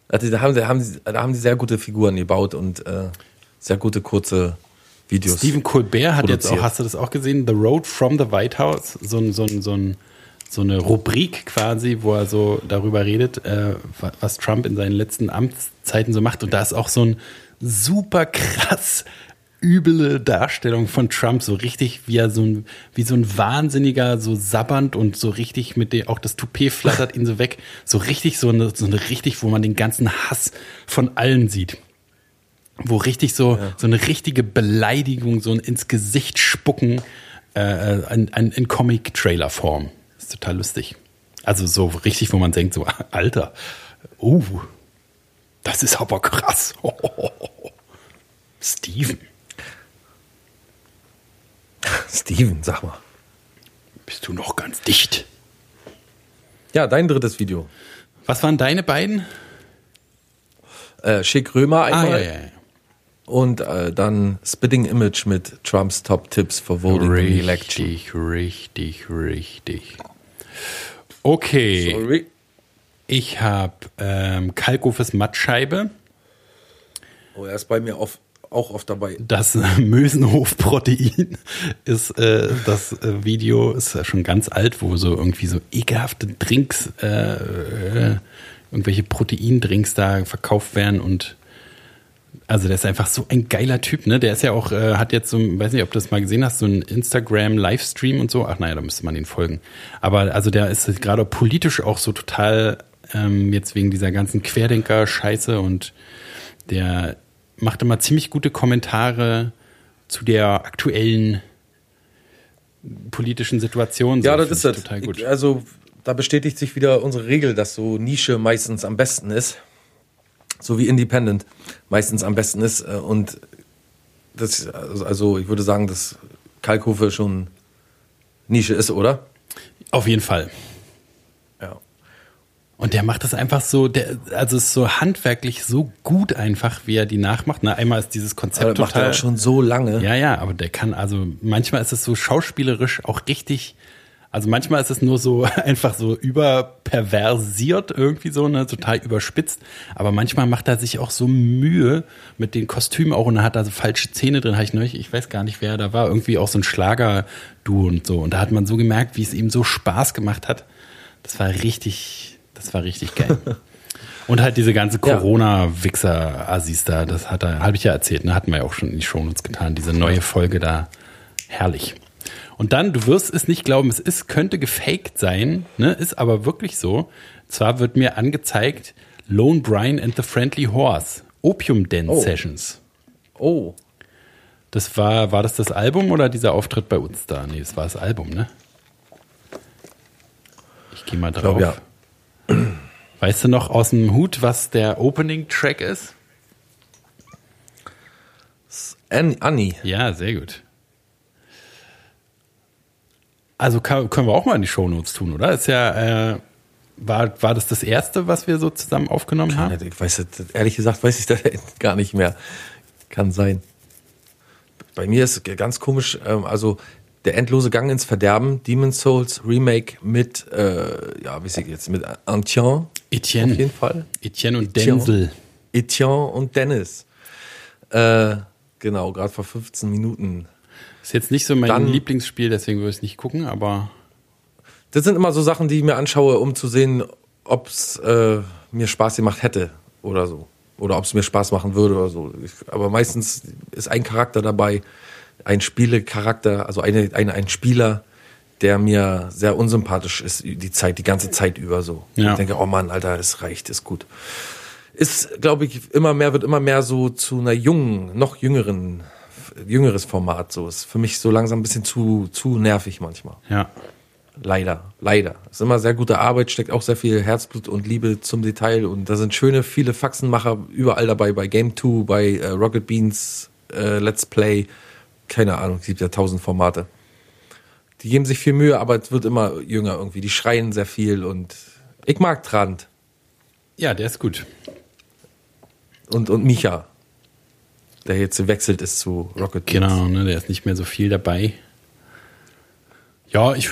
Also da haben sie, haben sie, da haben die sehr gute Figuren gebaut und äh, sehr gute kurze Videos. Stephen Colbert hat jetzt auch, hast du das auch gesehen? The Road from the White House. So, ein, so, ein, so, ein, so eine Rubrik quasi, wo er so darüber redet, äh, wa- was Trump in seinen letzten Amtszeiten so macht. Und da ist auch so ein super krass üble Darstellung von Trump, so richtig wie er so ein, wie so ein Wahnsinniger, so sabbernd und so richtig mit dem, auch das Toupet flattert ihn so weg, so richtig so eine, so eine richtig, wo man den ganzen Hass von allen sieht wo richtig so, so eine richtige Beleidigung, so ein ins Gesicht spucken äh, in, in, in Comic-Trailer-Form. Ist total lustig. Also so richtig, wo man denkt, so, Alter, uh, das ist aber krass. Steven, Steven, sag mal. bist du noch ganz dicht? Ja, dein drittes Video. Was waren deine beiden? Äh, Schick Römer Ah, einmal. ja, ja, ja. Und äh, dann Spitting Image mit Trumps Top Tips for Voting and Election. Richtig, richtig, richtig. Okay, Sorry. ich habe ähm, Kalkofes Mattscheibe, Oh, er ist bei mir auf, auch oft dabei. das Mösenhof-Protein ist äh, das äh, Video, ist ja schon ganz alt, wo so irgendwie so ekelhafte Drinks, äh, äh, irgendwelche Proteindrinks da verkauft werden und also der ist einfach so ein geiler Typ, ne? Der ist ja auch, äh, hat jetzt so, weiß nicht, ob du das mal gesehen hast, so ein Instagram-Livestream und so. Ach naja, da müsste man den folgen. Aber also der ist gerade politisch auch so total ähm, jetzt wegen dieser ganzen Querdenker-Scheiße und der macht immer ziemlich gute Kommentare zu der aktuellen politischen Situation. Ja, So, das ist das. Total gut. Ich- Also, da bestätigt sich wieder unsere Regel, dass so Nische meistens am besten ist. So wie Independent meistens am besten ist. Äh, Und das, also- ich würde sagen, dass Kalkofe schon Nische ist, oder? Auf jeden Fall. Ja. Und der macht das einfach so, der, also ist so handwerklich so gut einfach, wie er die nachmacht. Na, einmal ist dieses Konzept Aber das macht er total. auch schon so lange. Ja, ja, aber der kann, also manchmal ist es so schauspielerisch auch richtig, also manchmal ist es nur so einfach so überperversiert irgendwie so, ne, total überspitzt. Aber manchmal macht er sich auch so Mühe mit den Kostümen auch und er hat da so falsche Zähne drin, habe ich neulich, ich weiß gar nicht, wer da war, irgendwie auch so ein Schlager-Duo und so. Und da hat man so gemerkt, wie es ihm so Spaß gemacht hat. Das war richtig, das war richtig geil. Und halt diese ganze. Corona-Wichser-Assis da, das hat er, habe ich ja erzählt, ne, hatten wir ja auch schon in die Shownotes getan, diese neue Folge da, herrlich. Und dann, du wirst es nicht glauben, es ist, könnte gefaked sein, ne, ist aber wirklich so. Zwar wird mir angezeigt, Lone Brian and the Friendly Horse, Opium Den Oh. Sessions. Oh. Das war, war das das Album oder dieser Auftritt bei uns da? Nee, das war das Album, ne? Ich gehe mal drauf. glaub, ja. Weißt du noch aus dem Hut, was der Opening-Track ist? An Annie. Ja, sehr gut. Also kann, können wir auch mal in die Shownotes tun, oder? Ist ja, äh, war, war das das erste, was wir so zusammen aufgenommen haben? Ich weiß ehrlich gesagt, weiß ich das gar nicht mehr. Kann sein. Bei mir ist ganz komisch, ähm, also der endlose Gang ins Verderben, Demon's Souls Remake mit, äh, ja, wie ich jetzt, mit Antien Etienne. auf jeden Fall. Etienne und Etienne. Denzel. Etienne und Dennis. Äh, genau, gerade vor 15 Minuten. Ist jetzt nicht so mein Dann- Lieblingsspiel, deswegen würde ich es nicht gucken, aber Das sind immer so Sachen, die ich mir anschaue, um zu sehen, ob es äh, mir Spaß gemacht hätte oder so. Oder ob es mir Spaß machen würde oder so. Ich, aber meistens ist ein Charakter dabei, ein Spielecharakter, also eine, eine, ein Spieler, der mir sehr unsympathisch ist, die Zeit, die ganze Zeit über so. Ja. Ich denke, oh Mann, Alter, es reicht, ist gut. Ist, glaube ich, immer mehr, wird immer mehr so zu einer jungen, noch jüngeren, jüngeres Format. So ist für mich so langsam ein bisschen zu, zu nervig manchmal. ja. Leider, leider. Ist immer sehr gute Arbeit, steckt auch sehr viel Herzblut und Liebe zum Detail und da sind schöne, viele Faxenmacher überall dabei, bei Game 2, bei äh, Rocket Beans, äh, Let's Play, keine Ahnung, es gibt ja tausend Formate. Die geben sich viel Mühe, aber es wird immer jünger irgendwie. Die schreien sehr viel und ich mag Trant Ja, der ist gut. und, und Micha, der jetzt gewechselt ist zu Rocket. Genau, ne, der ist nicht mehr so viel dabei. Ja, ich,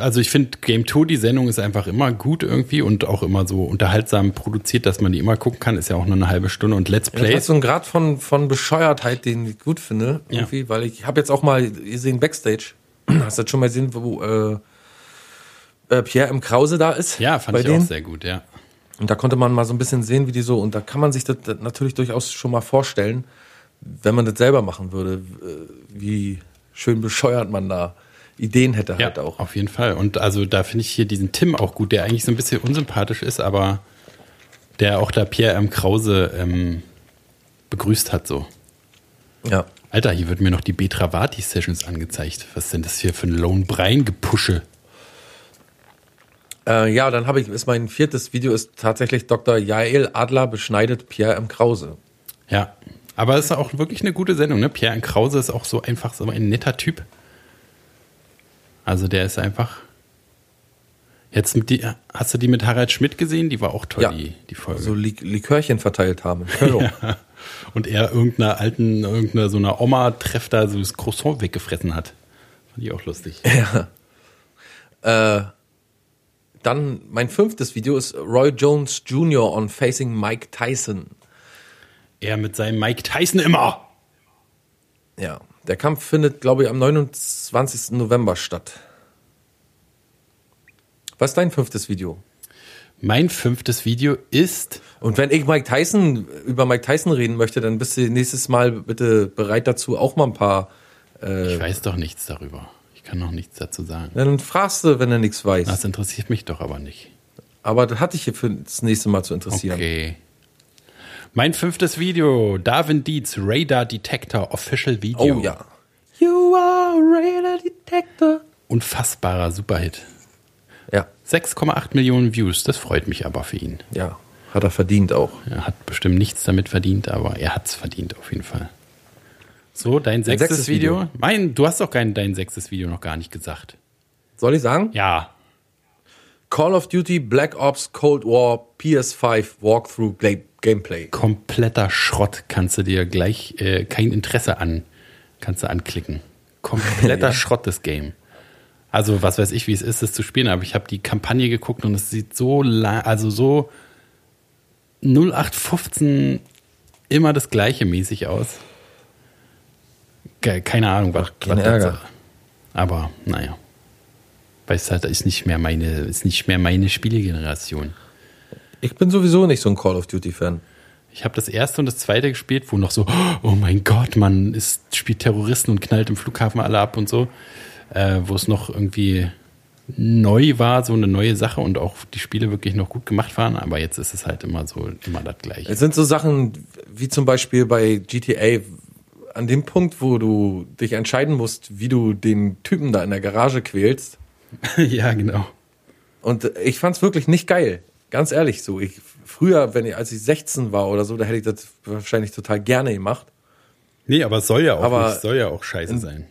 also ich finde Game 2, die Sendung ist einfach immer gut irgendwie und auch immer so unterhaltsam produziert, dass man die immer gucken kann. Ist ja auch nur eine halbe Stunde und Let's Ja, das ist so ein Grad von, von Bescheuertheit, den ich gut finde, Ja. irgendwie, weil ich habe jetzt auch mal gesehen Backstage. Hast du das schon mal gesehen, wo äh, äh, Pierre M. Krause da ist? Ja, fand ich denen? auch sehr gut, ja. Und da konnte man mal so ein bisschen sehen, wie die so, und da kann man sich das natürlich durchaus schon mal vorstellen, wenn man das selber machen würde, äh, wie schön bescheuert man da Ideen hätte Ja, halt auch. auf jeden Fall. Und also da finde ich hier diesen Tim auch gut, der eigentlich so ein bisschen unsympathisch ist, aber der auch da Pierre M. Krause ähm, begrüßt hat so. Ja. Alter, hier wird mir noch die Betravati-Sessions angezeigt. Was ist denn das hier für ein Lone Brein-Gepusche? Äh, ja, dann habe ich, ist mein viertes Video ist tatsächlich Dr. Jael Adler beschneidet Pierre M. Krause. Ja, aber es ist auch wirklich eine gute Sendung. Ne? Pierre. Krause ist auch so einfach so ein netter Typ. Also der ist einfach. Jetzt die, hast du die mit Harald Schmidt gesehen? Die war auch toll, Ja. die, die Folge. So Lik Likörchen verteilt haben. Hallo. Und er irgendeiner alten, irgendeiner so einer Oma trefft da so das Croissant weggefressen hat. Fand ich auch lustig. Ja. Äh, dann mein fünftes Video ist Roy Jones Jr. on Facing Mike Tyson. Er mit seinem Mike Tyson immer. Ja, der Kampf findet, glaube ich, am 29. November statt. Was ist dein fünftes Video? Mein fünftes Video ist, Und wenn ich Mike Tyson über Mike Tyson reden möchte, dann bist du nächstes Mal bitte bereit dazu, auch mal ein paar. ich weiß doch nichts darüber. Ich kann noch nichts dazu sagen. Dann fragst du, wenn du nichts weißt. Das interessiert mich doch aber nicht. Aber das hatte ich hier für das nächste Mal zu interessieren. Okay. Mein fünftes Video, Darwin Dietz, Radar Detector Official Video. Oh ja. You are a radar detector. Unfassbarer Superhit. Ja, 6,8 Millionen Views, das freut mich aber für ihn. ja. Hat er verdient auch. Er hat bestimmt nichts damit verdient, aber er hat's verdient auf jeden Fall. So, dein sechstes, sechstes Video. Video. Mein, du hast doch kein, dein sechstes Video noch gar nicht gesagt. Soll ich sagen? Ja, Call of Duty Black Ops Cold War PS5 Walkthrough Play Gameplay. kompletter Schrott kannst du dir gleich äh, kein Interesse an, kannst du anklicken. Kompletter Schrott das Game. Also was weiß ich, wie es ist, das zu spielen, aber ich habe die Kampagne geguckt und es sieht so la also so 0815 immer das gleiche mäßig aus. Keine Ahnung, was, das Ärger. Aber naja. Weißt du, das ist nicht mehr meine, ist nicht mehr meine Spielegeneration. Ich bin sowieso nicht so ein Call of Duty Fan. Ich habe das erste und das zweite gespielt, wo noch so, oh mein Gott, man ist, spielt Terroristen und knallt im Flughafen alle ab und so, äh, wo es noch irgendwie neu war, so eine neue Sache und auch die Spiele wirklich noch gut gemacht waren, aber jetzt ist es halt immer so, immer das Gleiche. Es sind so Sachen wie zum Beispiel bei GTA an dem Punkt, wo du dich entscheiden musst, wie du den Typen da in der Garage quälst. ja, genau. Und ich fand's wirklich nicht geil. Ganz ehrlich so. Ich, früher, wenn ich, als ich 16 war oder so, da hätte ich das wahrscheinlich total gerne gemacht. Nee, aber es soll ja auch Aber- nicht, soll ja auch scheiße sein.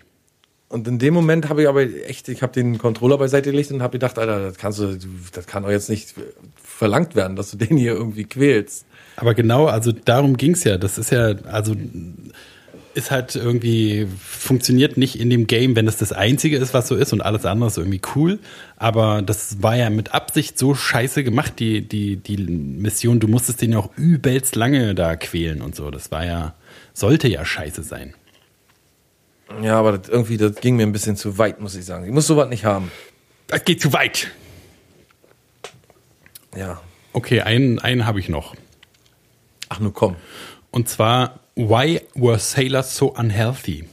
Und in dem Moment habe ich aber echt, ich habe den Controller beiseite gelegt und habe gedacht, Alter, das kannst du, das kann doch jetzt nicht verlangt werden, dass du den hier irgendwie quälst. Aber genau, also darum ging's ja. Das ist ja, also ist halt irgendwie, funktioniert nicht in dem Game, wenn es das Einzige ist, was so ist und alles andere ist irgendwie cool. Aber das war ja mit Absicht so scheiße gemacht, die, die, die Mission. Du musstest den ja auch übelst lange da quälen und so. Das war ja, sollte ja scheiße sein. Ja, aber das, irgendwie, das ging mir ein bisschen zu weit, muss ich sagen. Ich muss sowas nicht haben. Das geht zu weit. Ja. Okay, einen, einen habe ich noch. Ach, nur komm. Und zwar, why were sailors so unhealthy?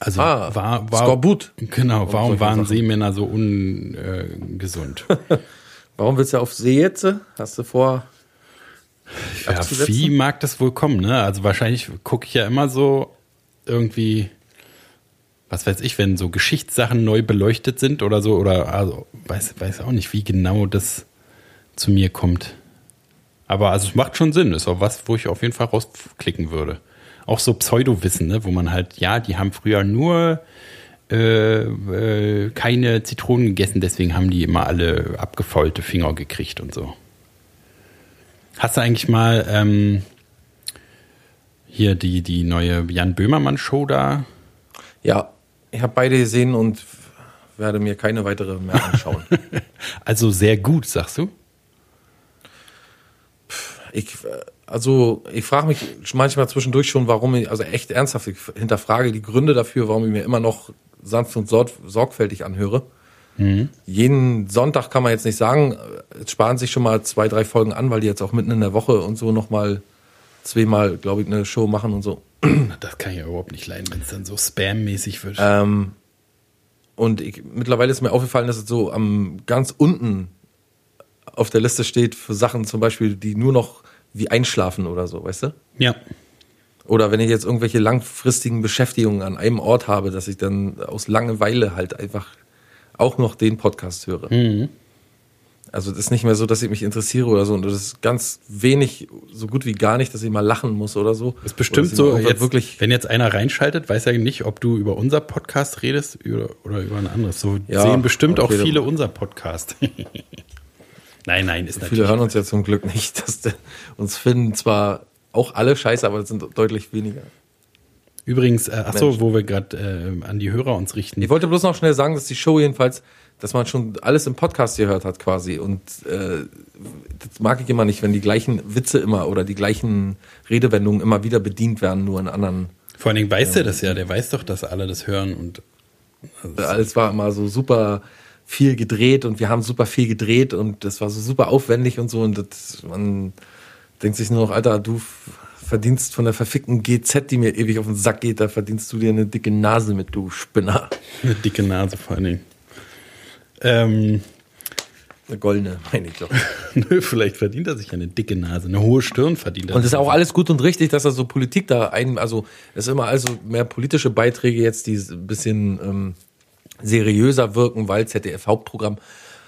Also Ah, war, war Skorbut. Genau, warum waren. Seemänner so ungesund? Warum willst du auf See jetzt? Hast du vor? ja, wie mag das wohl kommen? Ne? Also wahrscheinlich gucke ich ja immer so irgendwie, was weiß ich, wenn so Geschichtssachen neu beleuchtet sind oder so oder also weiß weiß auch nicht, wie genau das zu mir kommt. Aber also es macht schon Sinn, ist auch was, wo ich auf jeden Fall rausklicken würde. Auch so Pseudowissen, ne, wo man halt, ja, die haben früher nur äh, äh, keine Zitronen gegessen, deswegen haben die immer alle abgefaulte Finger gekriegt und so. Hast du eigentlich mal ähm, hier die, die neue Jan Böhmermann-Show da? Ja, ich habe beide gesehen und werde mir keine weitere mehr anschauen. Also sehr gut, sagst du? Ich, also ich frage mich manchmal zwischendurch schon, warum ich, also echt ernsthaft, ich hinterfrage die Gründe dafür, warum ich mir immer noch sanft und sorg sorgfältig anhöre. Jeden Sonntag kann man jetzt nicht sagen, jetzt sparen sich schon mal zwei, drei Folgen an, weil die jetzt auch mitten in der Woche und so nochmal zweimal, glaube ich, eine Show machen und so. Das kann ich ja überhaupt nicht leiden, wenn es dann so spammäßig wird. Ähm, und ich, mittlerweile ist mir aufgefallen, dass es so am ganz unten auf der Liste steht für Sachen zum Beispiel, die nur noch wie einschlafen oder so, weißt du? ja. Oder wenn ich jetzt irgendwelche langfristigen Beschäftigungen an einem Ort habe, dass ich dann aus Langeweile halt einfach auch noch den Podcast höre. Also das ist nicht mehr so, dass ich mich interessiere oder so. Und das ist ganz wenig, so gut wie gar nicht, dass ich mal lachen muss oder so. Ist bestimmt so, jetzt, wirklich. wenn jetzt einer reinschaltet, weiß er nicht, ob du über unser Podcast redest oder, oder über ein anderes. So Ja, sehen bestimmt auch okay. viele unser Podcast. nein, nein, ist Viele natürlich. hören uns ja zum Glück nicht. Dass der, uns finden zwar auch alle scheiße, aber das sind deutlich weniger. Übrigens, äh, ach so, Mensch. wo wir gerade äh, an die Hörer uns richten. Ich wollte bloß noch schnell sagen, dass die Show jedenfalls, dass man schon alles im Podcast gehört hat quasi. Und äh, das mag ich immer nicht, wenn die gleichen Witze immer oder die gleichen Redewendungen immer wieder bedient werden, nur in anderen. Vor allen Dingen weiß der das ja, der weiß doch, dass alle das hören und Alles war immer so super viel gedreht und wir haben super viel gedreht und das war so super aufwendig und so. Und das, man denkt sich nur noch, Alter, du verdienst von der verfickten GZ, die mir ewig auf den Sack geht, da verdienst du dir eine dicke Nase mit, du Spinner. eine dicke Nase vor allen Dingen. Ähm, Eine goldene, meine ich doch. nö, vielleicht verdient er sich eine dicke Nase, eine hohe Stirn verdient er. Und es ist auch alles gut und richtig, dass er so Politik da ein, also es ist immer also mehr politische Beiträge jetzt, die ein bisschen ähm, seriöser wirken, weil ZDF Hauptprogramm.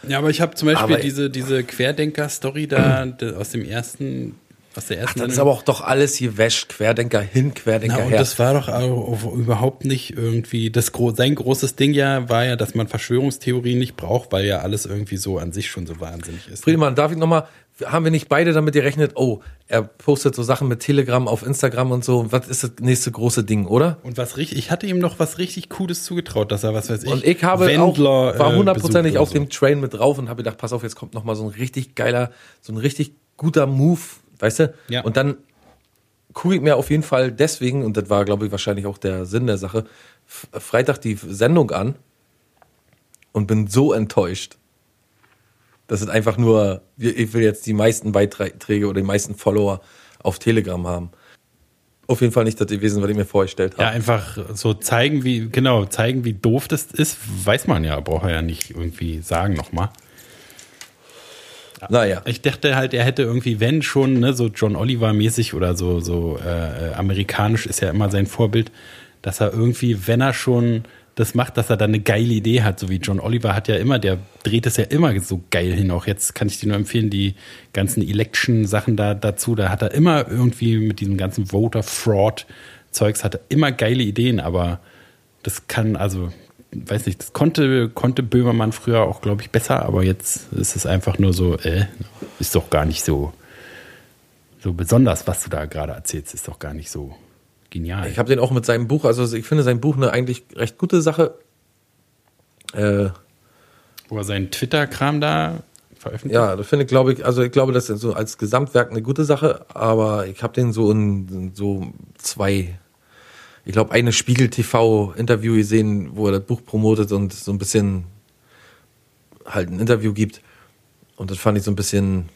Ja, aber ich habe zum Beispiel Aber- diese, diese Querdenker-Story da aus dem ersten, aus der Ach, ersten das ist aber auch doch alles gewäscht, Querdenker hin, Querdenker Na, und her. das war doch auch überhaupt nicht irgendwie, das sein großes Ding ja war ja, dass man Verschwörungstheorien nicht braucht, weil ja alles irgendwie so an sich schon so wahnsinnig ist. Friedemann, darf ich nochmal, haben wir nicht beide damit gerechnet, oh, er postet so Sachen mit Telegram auf Instagram und so, was ist das nächste große Ding, oder? Und was richtig, ich hatte ihm noch was richtig Cooles zugetraut, dass er, was weiß ich, Und ich habe Wendler, auch, war äh, hundertprozentig besucht auf oder dem Train mit drauf und habe gedacht, pass auf, jetzt kommt nochmal so ein richtig geiler, so ein richtig guter Move, weißt du? Ja. Und dann gucke ich mir auf jeden Fall deswegen, und das war, glaube ich, wahrscheinlich auch der Sinn der Sache, Freitag die Sendung an und bin so enttäuscht. Das ist einfach nur, ich will jetzt die meisten Beiträge oder die meisten Follower auf Telegram haben. Auf jeden Fall nicht das gewesen, was ich mir vorgestellt habe. Ja, einfach so zeigen, wie, genau, zeigen, wie doof das ist, weiß man ja, braucht er ja nicht irgendwie sagen nochmal. naja. Ich dachte halt, er hätte irgendwie, wenn schon, ne, so John Oliver-mäßig oder so, so äh, äh, amerikanisch ist ja immer sein Vorbild, dass er irgendwie, wenn er schon das macht, dass er dann eine geile Idee hat, so wie John Oliver hat ja immer, der dreht es ja immer so geil hin. Auch jetzt kann ich dir nur empfehlen, die ganzen Election-Sachen da dazu, da hat er immer irgendwie mit diesem ganzen Voter-Fraud-Zeugs, hat er immer geile Ideen, aber das kann, also, weiß nicht, das konnte, konnte Böhmermann früher auch, glaube ich, besser, aber jetzt ist es einfach nur so, äh, ist doch gar nicht so, so besonders, was du da gerade erzählst, ist doch gar nicht so genial. Ich habe den auch mit seinem Buch, also ich finde sein Buch eine eigentlich recht gute Sache. Äh, Wo er seinen Twitter-Kram da veröffentlicht. ja, das finde ich, glaube ich, also ich glaube, das ist so als Gesamtwerk eine gute Sache, aber ich habe den so in, in so zwei, ich glaube, eine Spiegel TV Interview gesehen, wo er das Buch promotet und so ein bisschen halt ein Interview gibt. Und das fand ich so ein bisschen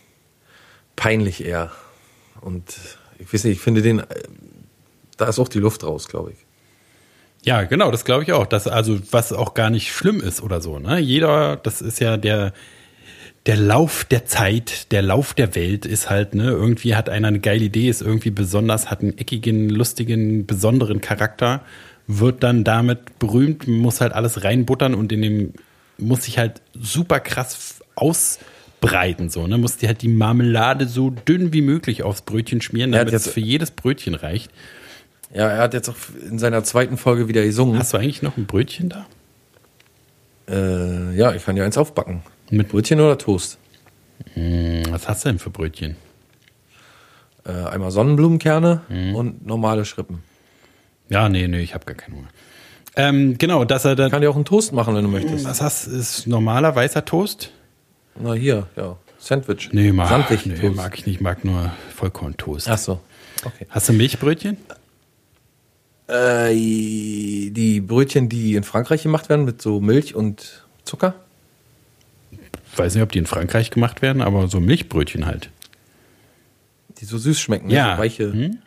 peinlich eher. Und ich weiß nicht, ich finde den, äh, da ist auch die Luft raus, glaube ich. Ja, genau, das glaube ich auch. Das also, was auch gar nicht schlimm ist oder so. Ne? Jeder, das ist ja der, der Lauf der Zeit, der Lauf der Welt ist halt, ne, irgendwie hat einer eine geile Idee, ist irgendwie besonders, hat einen eckigen, lustigen, besonderen Charakter, wird dann damit berühmt, muss halt alles reinbuttern und in dem muss sich halt super krass ausbreiten, so, ne, muss die halt die Marmelade so dünn wie möglich aufs Brötchen schmieren, Er damit es jetzt- für jedes Brötchen reicht. Ja, er hat jetzt auch in seiner zweiten Folge wieder gesungen. Hast du eigentlich noch ein Brötchen da? Äh, ja, ich kann ja eins aufbacken. Mit- Brötchen oder Toast? Hm, Was hast du denn für Brötchen? Äh, einmal Sonnenblumenkerne Mhm. und normale Schrippen. Ja, nee, nee, ich habe gar keinen Hunger. Ähm, genau, dass er Ich da. kann dir auch einen Toast machen, wenn du möchtest. Was hast ist normaler weißer Toast? Na hier, ja. Sandwich. Nee, mag, Sandwich nee, mag ich nicht, mag nur Vollkorntoast. Ach so. Okay. Hast du Milchbrötchen? Äh, die Brötchen, die in Frankreich gemacht werden mit so Milch und Zucker? Weiß nicht, ob die in Frankreich gemacht werden, aber so Milchbrötchen halt. Die so süß schmecken. ne? Ja. So weiche. Hm?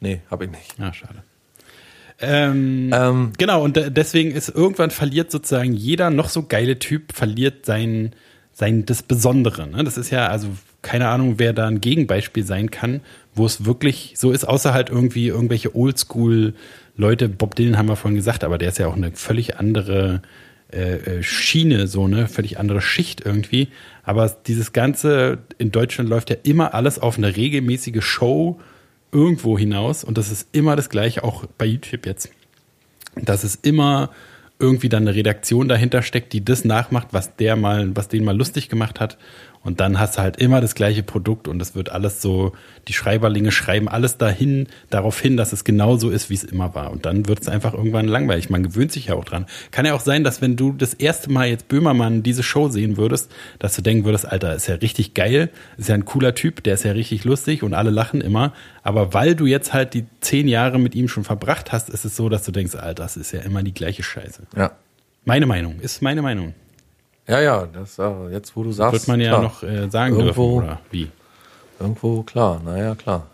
Nee, hab ich nicht. Ja, schade. Ähm, Ähm, Genau, und de- deswegen ist irgendwann verliert sozusagen jeder noch so geile Typ, verliert sein, sein das Besondere. Ne? Das ist ja, also keine Ahnung, wer da ein Gegenbeispiel sein kann, wo es wirklich so ist, außer halt irgendwie irgendwelche Oldschool-Leute, Bob Dylan haben wir vorhin gesagt, aber der ist ja auch eine völlig andere äh, äh, Schiene, so eine völlig andere Schicht irgendwie. Aber dieses Ganze in Deutschland läuft ja immer alles auf eine regelmäßige Show irgendwo hinaus und das ist immer das gleiche, auch bei YouTube jetzt. Das ist immer irgendwie dann eine Redaktion dahinter steckt, die das nachmacht, was der mal, was den mal lustig gemacht hat. Und dann hast du halt immer das gleiche Produkt und es wird alles so, die Schreiberlinge schreiben alles dahin, darauf hin, dass es genau so ist, wie es immer war. Und dann wird es einfach irgendwann langweilig. Man gewöhnt sich ja auch dran. Kann ja auch sein, dass wenn du das erste Mal jetzt Böhmermann diese Show sehen würdest, dass du denken würdest, Alter, ist ja richtig geil, ist ja ein cooler Typ, der ist ja richtig lustig und alle lachen immer. Aber weil du jetzt halt die zehn Jahre mit ihm schon verbracht hast, ist es so, dass du denkst, Alter, das ist ja immer die gleiche Scheiße. Ja. Meine Meinung, ist meine Meinung. Ja, ja, das äh, jetzt wo du sagst. Wird man ja klar. noch äh, sagen Irgendwo- dürfen, oder wie? Irgendwo klar, naja, klar.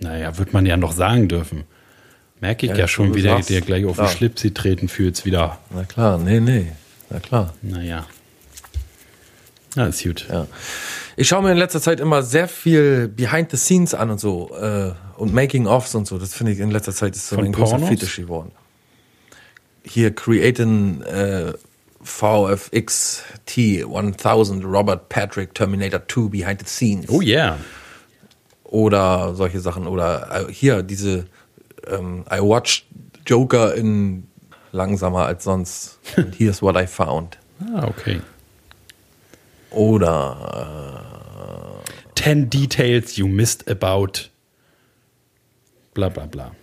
Naja, wird man ja noch sagen dürfen. Merke ich Ja, ja, schon, wie der, der gleich auf klar. den Schlips getreten fühlt wieder. Na klar, nee, nee. Na klar. Naja. Na, ist gut. Ja. Ich schaue mir in letzter Zeit immer sehr viel Behind the Scenes an und so äh, und Making-ofs und so. Das finde ich in letzter Zeit ist so Von ein großer Pornos? Fetisch geworden. Hier creating äh, VFX T1000 Robert Patrick Terminator 2 Behind the Scenes. Oh yeah. Oder solche Sachen. Oder äh, hier diese ähm, I watched Joker in langsamer als sonst. And here's what I found. Ah, okay. Oder Ten details you missed about. Bla bla bla.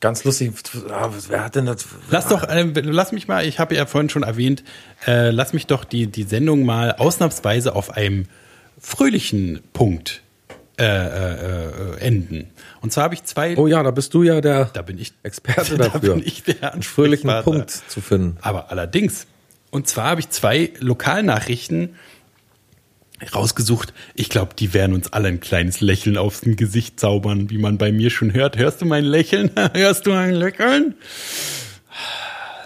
Ganz lustig. Ah, Wer hat denn das? Lass doch, äh, lass mich mal, ich habe ja vorhin schon erwähnt, äh, lass mich doch die, die Sendung mal ausnahmsweise auf einem fröhlichen Punkt äh, äh, äh, enden. Und zwar habe ich zwei. Oh ja, da bist du ja der da bin ich Experte da dafür. bin ich der einen fröhlichen. Punkt zu finden. Aber allerdings. Und zwar habe ich zwei Lokalnachrichten rausgesucht. Ich glaube, die werden uns alle ein kleines Lächeln aufs Gesicht zaubern, wie man bei mir schon hört. Hörst du mein Lächeln? Hörst du mein Lächeln?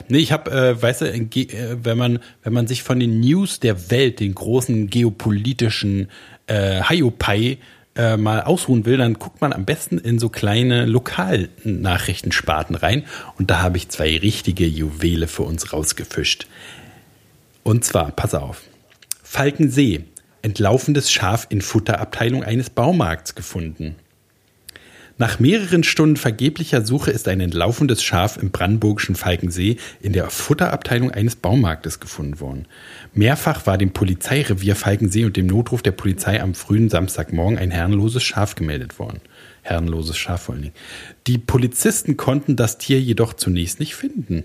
Nee, ich habe, äh, weißt du, äh, wenn man, wenn man sich von den News der Welt, den großen geopolitischen äh, Hiopai äh, mal ausruhen will, dann guckt man am besten in so kleine Lokalnachrichtensparten rein. Und da habe ich zwei richtige Juwele für uns rausgefischt. Und zwar, pass auf, Falkensee, entlaufendes Schaf in Futterabteilung eines Baumarkts gefunden. Nach mehreren Stunden vergeblicher Suche ist ein entlaufendes Schaf im brandenburgischen Falkensee in der Futterabteilung eines Baumarktes gefunden worden. Mehrfach war dem Polizeirevier Falkensee und dem Notruf der Polizei am frühen Samstagmorgen ein herrenloses Schaf gemeldet worden. Herrenloses Schaf vor allen Dingen. Die Polizisten konnten das Tier jedoch zunächst nicht finden.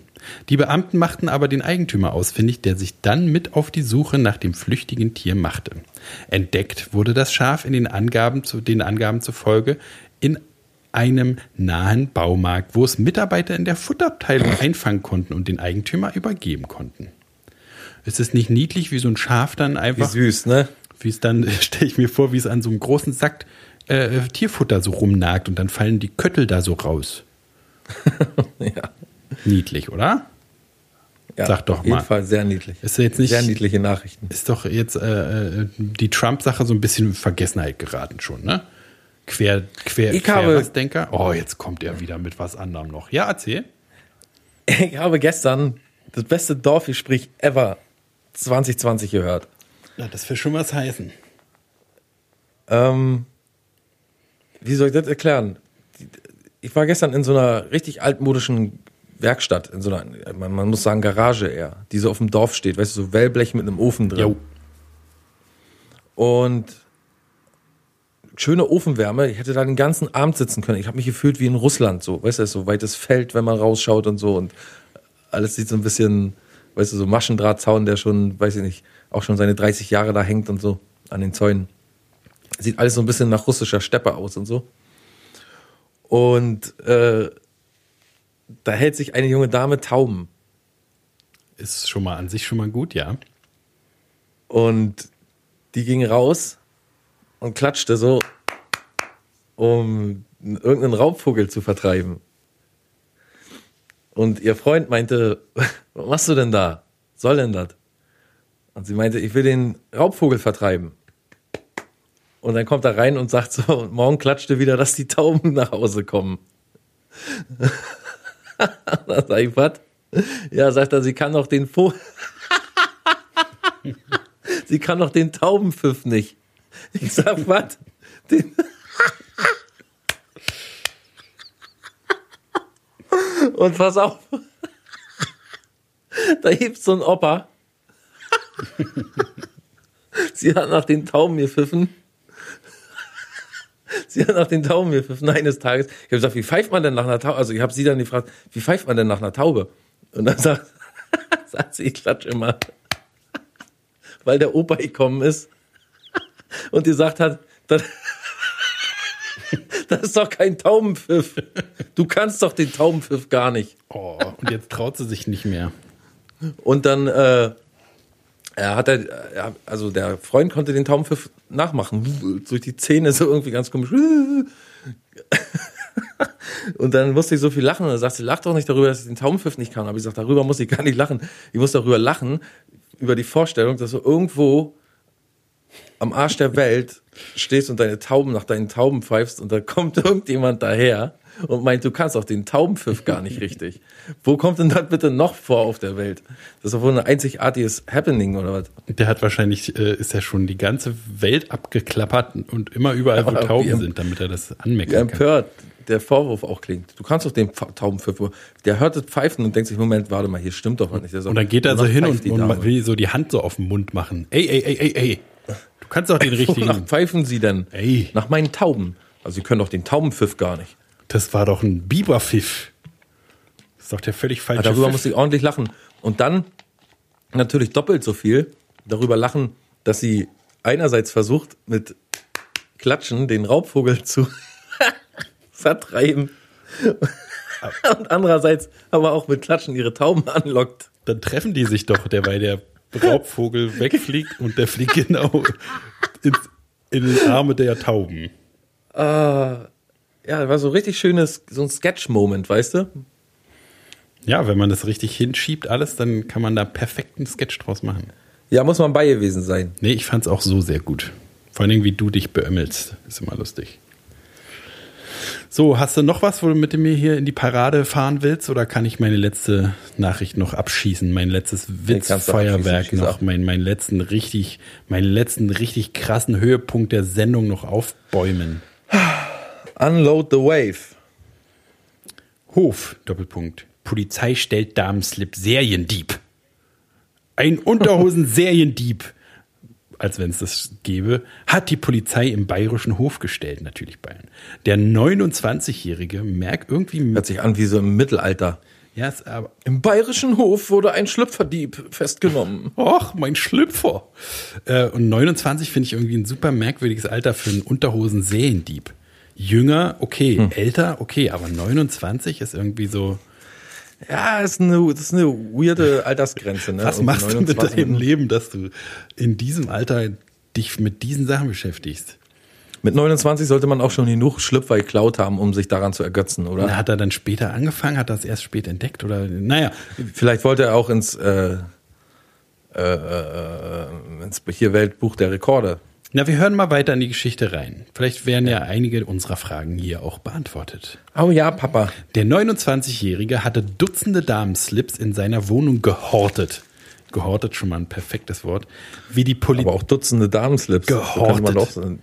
Die Beamten machten aber den Eigentümer ausfindig, der sich dann mit auf die Suche nach dem flüchtigen Tier machte. Entdeckt wurde das Schaf in den Angaben, zu, den Angaben zufolge in einem nahen Baumarkt, wo es Mitarbeiter in der Futterabteilung einfangen konnten und den Eigentümer übergeben konnten. Ist es nicht niedlich, wie so ein Schaf dann Wie einfach, süß, ne? wie es dann, stelle ich mir vor, wie es an so einem großen Sack äh, Tierfutter so rumnagt und dann fallen die Köttel da so raus. Ja. Niedlich, oder? ja. Sag doch Auf jeden mal. Fall sehr niedlich. Ist jetzt nicht, Sehr niedliche Nachrichten. ist doch jetzt äh, äh, die Trump-Sache so ein bisschen in Vergessenheit geraten schon, ne? Quer, quer, Ich habe- was Denker. Oh, jetzt kommt er wieder mit was anderem noch. Ja, erzähl. Ich habe gestern das beste Dorfgespräch ever 2020 gehört. Ja, das will schon was heißen. Ähm, wie soll ich das erklären? Ich war gestern in so einer richtig altmodischen Werkstatt, in so einer, man, man muss sagen Garage eher, die so auf dem Dorf steht, weißt du, so Wellblech mit einem Ofen drin. Jo. Und schöne Ofenwärme. Ich hätte da den ganzen Abend sitzen können. Ich habe mich gefühlt wie in Russland, so, weißt du, so weites Feld, wenn man rausschaut und so. Und alles sieht so ein bisschen, weißt du, so Maschendrahtzaun, der schon, weiß ich nicht, auch schon seine 30 Jahre da hängt und so an den Zäunen. Sieht alles so ein bisschen nach russischer Steppe aus und so. Und äh, da hält sich eine junge Dame Tauben. Ist schon mal an sich schon mal gut, ja. Und die ging raus und klatschte so, um irgendeinen Raubvogel zu vertreiben. Und ihr Freund meinte, was machst du denn da? Was soll denn das? Und sie meinte, ich will den Raubvogel vertreiben. Und dann kommt er rein und sagt so, und morgen klatschte wieder, dass die Tauben nach Hause kommen. da sag ich, was? Ja, sagt er, sie kann doch den Vogel, sie kann doch den Taubenpfiff nicht. Ich sag, was? Den Und pass auf. Da hebt so ein Opa. Sie hat nach den Tauben gepfiffen. Sie hat nach den Tauben gepfiffen eines Tages. Ich habe gesagt, wie pfeift man denn nach einer Taube? Also ich habe sie dann gefragt, wie pfeift man denn nach einer Taube? Und dann sagt, sagt sie, ich klatsche immer. Weil der Opa gekommen ist und gesagt hat, das, das ist doch kein Taubenpfiff. Du kannst doch den Taubenpfiff gar nicht. Oh, und jetzt traut sie sich nicht mehr. Und dann äh, er hat er, er, also der Freund konnte den Taubenpfiff nachmachen. Durch die Zähne so irgendwie ganz komisch. Und dann musste ich so viel lachen und er sagt, sie lacht doch nicht darüber, dass ich den Taubenpfiff nicht kann. Aber ich sage, darüber muss ich gar nicht lachen. Ich muss darüber lachen, über die Vorstellung, dass du irgendwo am Arsch der Welt stehst und deine Tauben nach deinen Tauben pfeifst und da kommt irgendjemand daher und meint, du kannst auch den Taubenpfiff gar nicht richtig. Wo kommt denn das bitte noch vor auf der Welt? Das ist doch wohl ein einzigartiges Happening oder was? Der hat wahrscheinlich, äh, ist ja schon die ganze Welt abgeklappert und immer überall, wo Aber Tauben sind, damit er das Wie anmeckern kann. empört der Vorwurf auch klingt. Du kannst doch den Pf- Taubenpfiff, der hört das Pfeifen und denkt sich, Moment, warte mal, hier stimmt doch was nicht. Sagt, Und dann geht er so hin und, und will so die Hand so auf den Mund machen. Ey, ey, ey, ey, ey. Du kannst doch den Wonach richtigen. pfeifen sie denn? Ey. Nach meinen Tauben. Also sie können doch den Taubenpfiff gar nicht. Das war doch ein Biberpfiff. Das ist doch der völlig falsche Darüber Pfiff. muss ich ordentlich lachen. Und dann natürlich doppelt so viel darüber lachen, dass sie einerseits versucht, mit Klatschen den Raubvogel zu vertreiben. Und andererseits aber auch mit Klatschen ihre Tauben anlockt. Dann treffen die sich doch, der weil der Raubvogel wegfliegt und der fliegt genau ins, in die Arme der Tauben. Ja, das war so richtig schönes, so ein Sketch-Moment, weißt du? Ja, wenn man das richtig hinschiebt, alles, dann kann man da perfekten Sketch draus machen. Ja, muss man bei gewesen sein. Nee, ich fand's auch so sehr gut. Vor allen Dingen, wie du dich beömmelst, ist immer lustig. So, hast du noch was, wo du mit mir hier in die Parade fahren willst? Oder kann ich meine letzte Nachricht noch abschießen? Mein letztes Witzfeuerwerk noch, ab. mein, meinen letzten richtig, meinen letzten richtig krassen Höhepunkt der Sendung noch aufbäumen. Unload the wave. Hof, Doppelpunkt. Polizei stellt Damenslip Seriendieb. Ein Unterhosen-Seriendieb, als wenn es das gäbe, hat die Polizei im bayerischen Hof gestellt, natürlich Bayern. Der 29-Jährige merkt irgendwie, Hört sich an wie so im Mittelalter. ja, ist aber, Im bayerischen Hof wurde ein Schlüpferdieb festgenommen. Och, mein Schlüpfer. Äh, und 29 finde ich irgendwie ein super merkwürdiges Alter für einen Unterhosen-Seriendieb. Jünger, okay. Hm. Älter, okay. Aber 29 ist irgendwie so. Ja, ist eine, das ist eine weirde Altersgrenze. Ne? Was machst du mit 29 deinem Leben, dass du in diesem Alter dich mit diesen Sachen beschäftigst? Mit 29 sollte man auch schon genug Schlüpfer geklaut haben, um sich daran zu ergötzen, oder? Na, Hat er dann später angefangen? Hat er das erst spät entdeckt? Oder, naja, Vielleicht wollte er auch ins, äh, äh, äh, ins hier Weltbuch der Rekorde. Na, wir hören mal weiter in die Geschichte rein. Vielleicht werden ja einige unserer Fragen hier auch beantwortet. Oh ja, Papa. Der 29-Jährige hatte Dutzende Damenslips in seiner Wohnung gehortet. Gehortet schon mal ein perfektes Wort. Wie die Polizei. Aber auch Dutzende Damenslips. Gehortet. man so einen,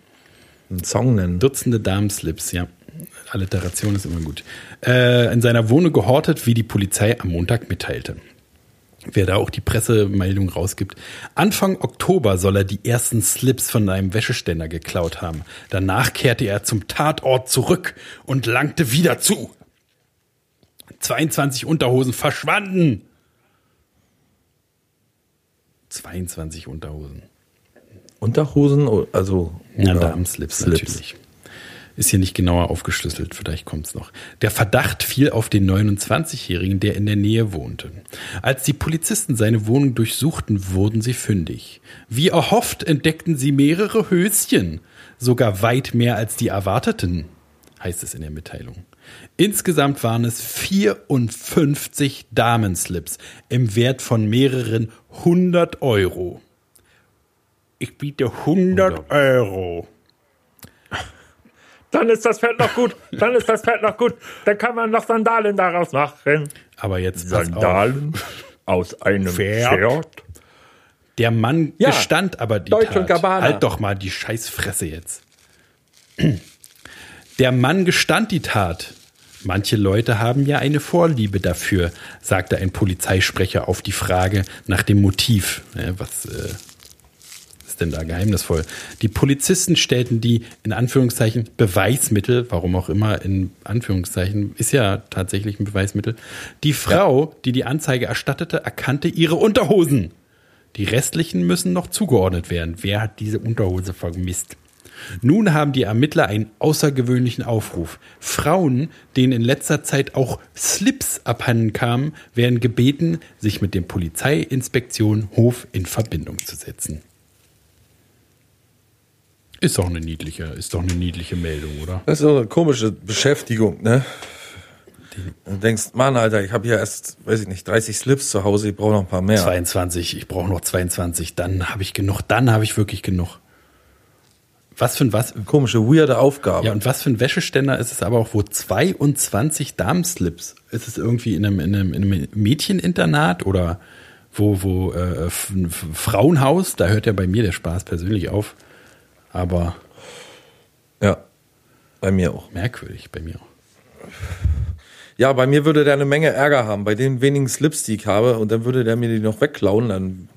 einen Song nennen. Dutzende Damenslips, ja. Alliteration ist immer gut. Äh, in seiner Wohnung gehortet, wie die Polizei am Montag mitteilte. Wer da auch die Pressemeldung rausgibt. Anfang Oktober soll er die ersten Slips von einem Wäscheständer geklaut haben. Danach kehrte er zum Tatort zurück und langte wieder zu. 22 Unterhosen verschwanden. 22 Unterhosen. Unterhosen, also Ja, Damenslips Slips. natürlich. Ist hier nicht genauer aufgeschlüsselt, vielleicht kommt's noch. Der Verdacht fiel auf den 29-Jährigen, der in der Nähe wohnte. Als die Polizisten seine Wohnung durchsuchten, wurden sie fündig. Wie erhofft entdeckten sie mehrere Höschen, sogar weit mehr als die erwarteten, heißt es in der Mitteilung. Insgesamt waren es 54 Damenslips im Wert von mehreren hundert Euro. Ich biete 100 Euro. Dann ist das Fett noch gut. Dann ist das Fett noch gut. Dann kann man noch Sandalen daraus machen. Aber jetzt. Sandalen aus einem Pferd. Pferd. Der Mann Ja, gestand aber die Deutsche Tat. und Gabbana. Halt doch mal die Scheißfresse jetzt. Der Mann gestand die Tat. Manche Leute haben ja eine Vorliebe dafür, sagte ein Polizeisprecher auf die Frage nach dem Motiv. Was äh, ist denn da geheimnisvoll? Die Polizisten stellten die in Anführungszeichen Beweismittel, warum auch immer in Anführungszeichen, ist ja tatsächlich ein Beweismittel. Die Frau, die die Anzeige erstattete, erkannte ihre Unterhosen. Die restlichen müssen noch zugeordnet werden. Wer hat diese Unterhose vermisst? Nun haben die Ermittler einen außergewöhnlichen Aufruf. Frauen, denen in letzter Zeit auch Slips abhanden kamen, werden gebeten, sich mit dem Polizeiinspektion Hof in Verbindung zu setzen. Ist doch eine niedliche, ist doch eine niedliche Meldung, oder? Das ist so eine komische Beschäftigung, ne? Du denkst, Mann, Alter, ich habe hier erst, weiß ich nicht, 30 Slips zu Hause, ich brauche noch ein paar mehr. 22, ich brauche noch 22, dann habe ich genug, dann habe ich wirklich genug. Was für ein was? Komische, weirde Aufgabe. Ja, und was für ein Wäscheständer ist es aber auch, wo 22 Damenslips? Ist es irgendwie in einem, in einem, in einem Mädcheninternat oder wo, wo äh, ein Frauenhaus? Da hört ja bei mir der Spaß persönlich auf. Aber ja, bei mir auch. merkwürdig bei mir auch. Ja, bei mir würde der eine Menge Ärger haben, bei den wenigen Slips, die ich habe, und dann würde der mir die noch wegklauen, dann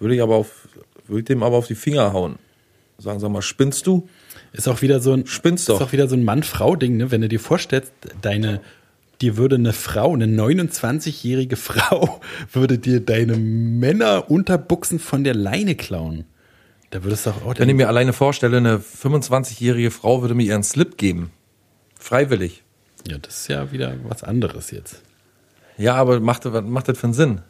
würde ich aber auf, würde dem aber auf die Finger hauen. Sagen, sag mal, spinnst du? Ist auch wieder so ein Spinnst doch. Ist auch wieder so ein Mann-Frau-Ding, ne? Wenn du dir vorstellst, deine, dir würde eine Frau, eine 29-jährige Frau, würde dir deine Männer Unterbuchsen von der Leine klauen. Da würdest du auch Wenn ich mir alleine vorstelle, eine 25-jährige Frau würde mir ihren Slip geben. Freiwillig. Ja, das ist ja wieder was anderes jetzt. Ja, aber macht, macht das für einen Sinn?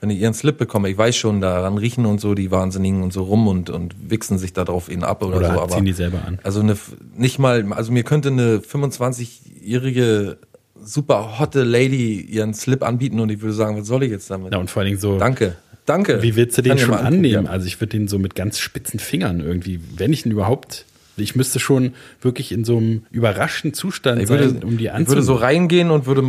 Wenn ich ihren Slip bekomme, ich weiß schon, daran riechen und so die Wahnsinnigen und so rum und, und wichsen sich da drauf ihn ab oder, Oder so. halt Aber ziehen die selber an. Also eine, nicht mal, also mir könnte eine 25-jährige super hotte Lady ihren Slip anbieten und ich würde sagen, was soll ich jetzt damit? Ja, und vor allen Dingen so. Danke, danke. Wie willst du den schon annehmen? Also ich würde den so mit ganz spitzen Fingern irgendwie, wenn ich ihn überhaupt, ich müsste schon wirklich in so einem überraschten Zustand würde, sein, um die ich würde so anzunehmen. reingehen und würde,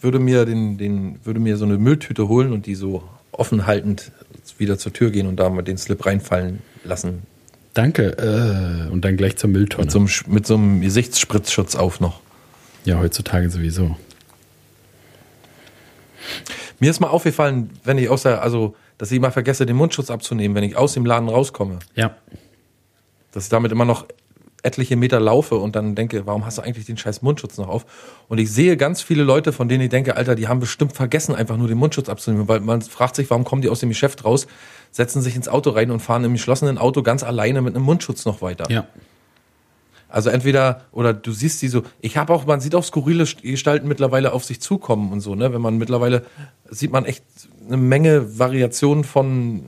würde mir den, den, würde mir so eine Mülltüte holen und die so offen haltend wieder zur Tür gehen und da mal den Slip reinfallen lassen. Danke. Äh, und dann gleich zur Mülltonne. Mit so einem, mit so einem Gesichtsspritzschutz auf noch. ja, heutzutage sowieso. Mir ist mal aufgefallen, wenn ich aus der, also, dass ich mal vergesse, den Mundschutz abzunehmen, wenn ich aus dem Laden rauskomme. Ja. Dass ich damit immer noch etliche Meter laufe und dann denke, warum hast du eigentlich den scheiß Mundschutz noch auf? Und ich sehe ganz viele Leute, von denen ich denke, Alter, die haben bestimmt vergessen, einfach nur den Mundschutz abzunehmen, weil man fragt sich, warum kommen die aus dem Geschäft raus, setzen sich ins Auto rein und fahren im geschlossenen Auto ganz alleine mit einem Mundschutz noch weiter. Ja. Also entweder, oder du siehst die so, ich habe auch, man sieht auch skurrile Gestalten mittlerweile auf sich zukommen und so, ne? Wenn man mittlerweile, sieht man echt eine Menge Variationen von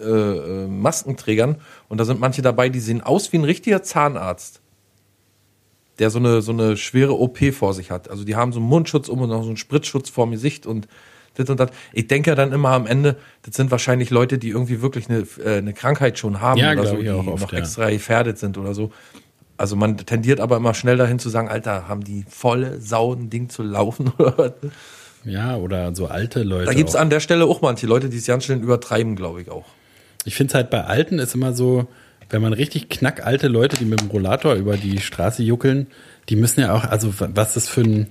äh, äh, Maskenträgern und da sind manche dabei, die sehen aus wie ein richtiger Zahnarzt, der so eine, so eine schwere OP vor sich hat. Also die haben so einen Mundschutz um und noch so einen Spritzschutz vorm Gesicht und das und das. Ich denke ja dann immer am Ende, das sind wahrscheinlich Leute, die irgendwie wirklich eine, äh, eine Krankheit schon haben Ja, oder so, die auch oft, noch ja. extra gefährdet sind oder so. Also man tendiert aber immer schnell dahin zu sagen, Alter, haben die volle Sau ein Ding zu laufen oder was? Ja, oder so alte Leute. Da gibt's auch. an der Stelle auch manche Leute, die es ganz schön übertreiben, glaube ich auch. Ich finde es halt bei Alten ist immer so, wenn man richtig knackalte Leute, die mit dem Rollator über die Straße juckeln, die müssen ja auch, also wa- was das für ein,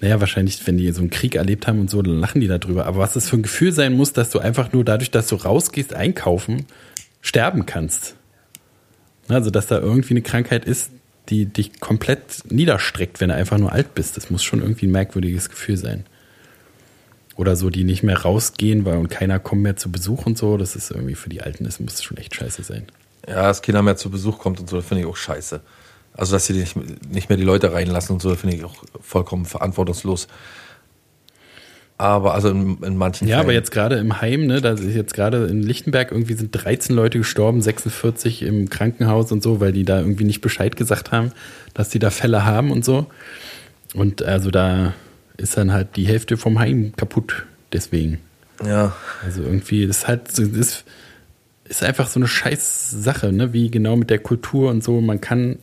naja, wahrscheinlich, wenn die so einen Krieg erlebt haben und so, dann lachen die darüber. Aber was das für ein Gefühl sein muss, dass du einfach nur dadurch, dass du rausgehst, einkaufen, sterben kannst. Also, dass da irgendwie eine Krankheit ist, die dich komplett niederstreckt, wenn du einfach nur alt bist. Das muss schon irgendwie ein merkwürdiges Gefühl sein. Oder so, die nicht mehr rausgehen, weil und keiner kommt mehr zu Besuch und so. Das ist irgendwie für die Alten, das muss schon echt scheiße sein. Ja, dass keiner mehr zu Besuch kommt und so, finde ich auch scheiße. Also, dass sie nicht, nicht mehr die Leute reinlassen und so, finde ich auch vollkommen verantwortungslos. Aber also in, in manchen Ja, Fällen. aber jetzt gerade im Heim, ne, da ist jetzt gerade in Lichtenberg irgendwie sind 13 Leute gestorben, 46 im Krankenhaus und so, weil die da irgendwie nicht Bescheid gesagt haben, dass die da Fälle haben und so. Und also da ist dann halt die Hälfte vom Heim kaputt deswegen. Ja, Also irgendwie, das ist halt, ist, ist einfach so eine scheiß Sache, ne? wie genau mit der Kultur und so. Man kann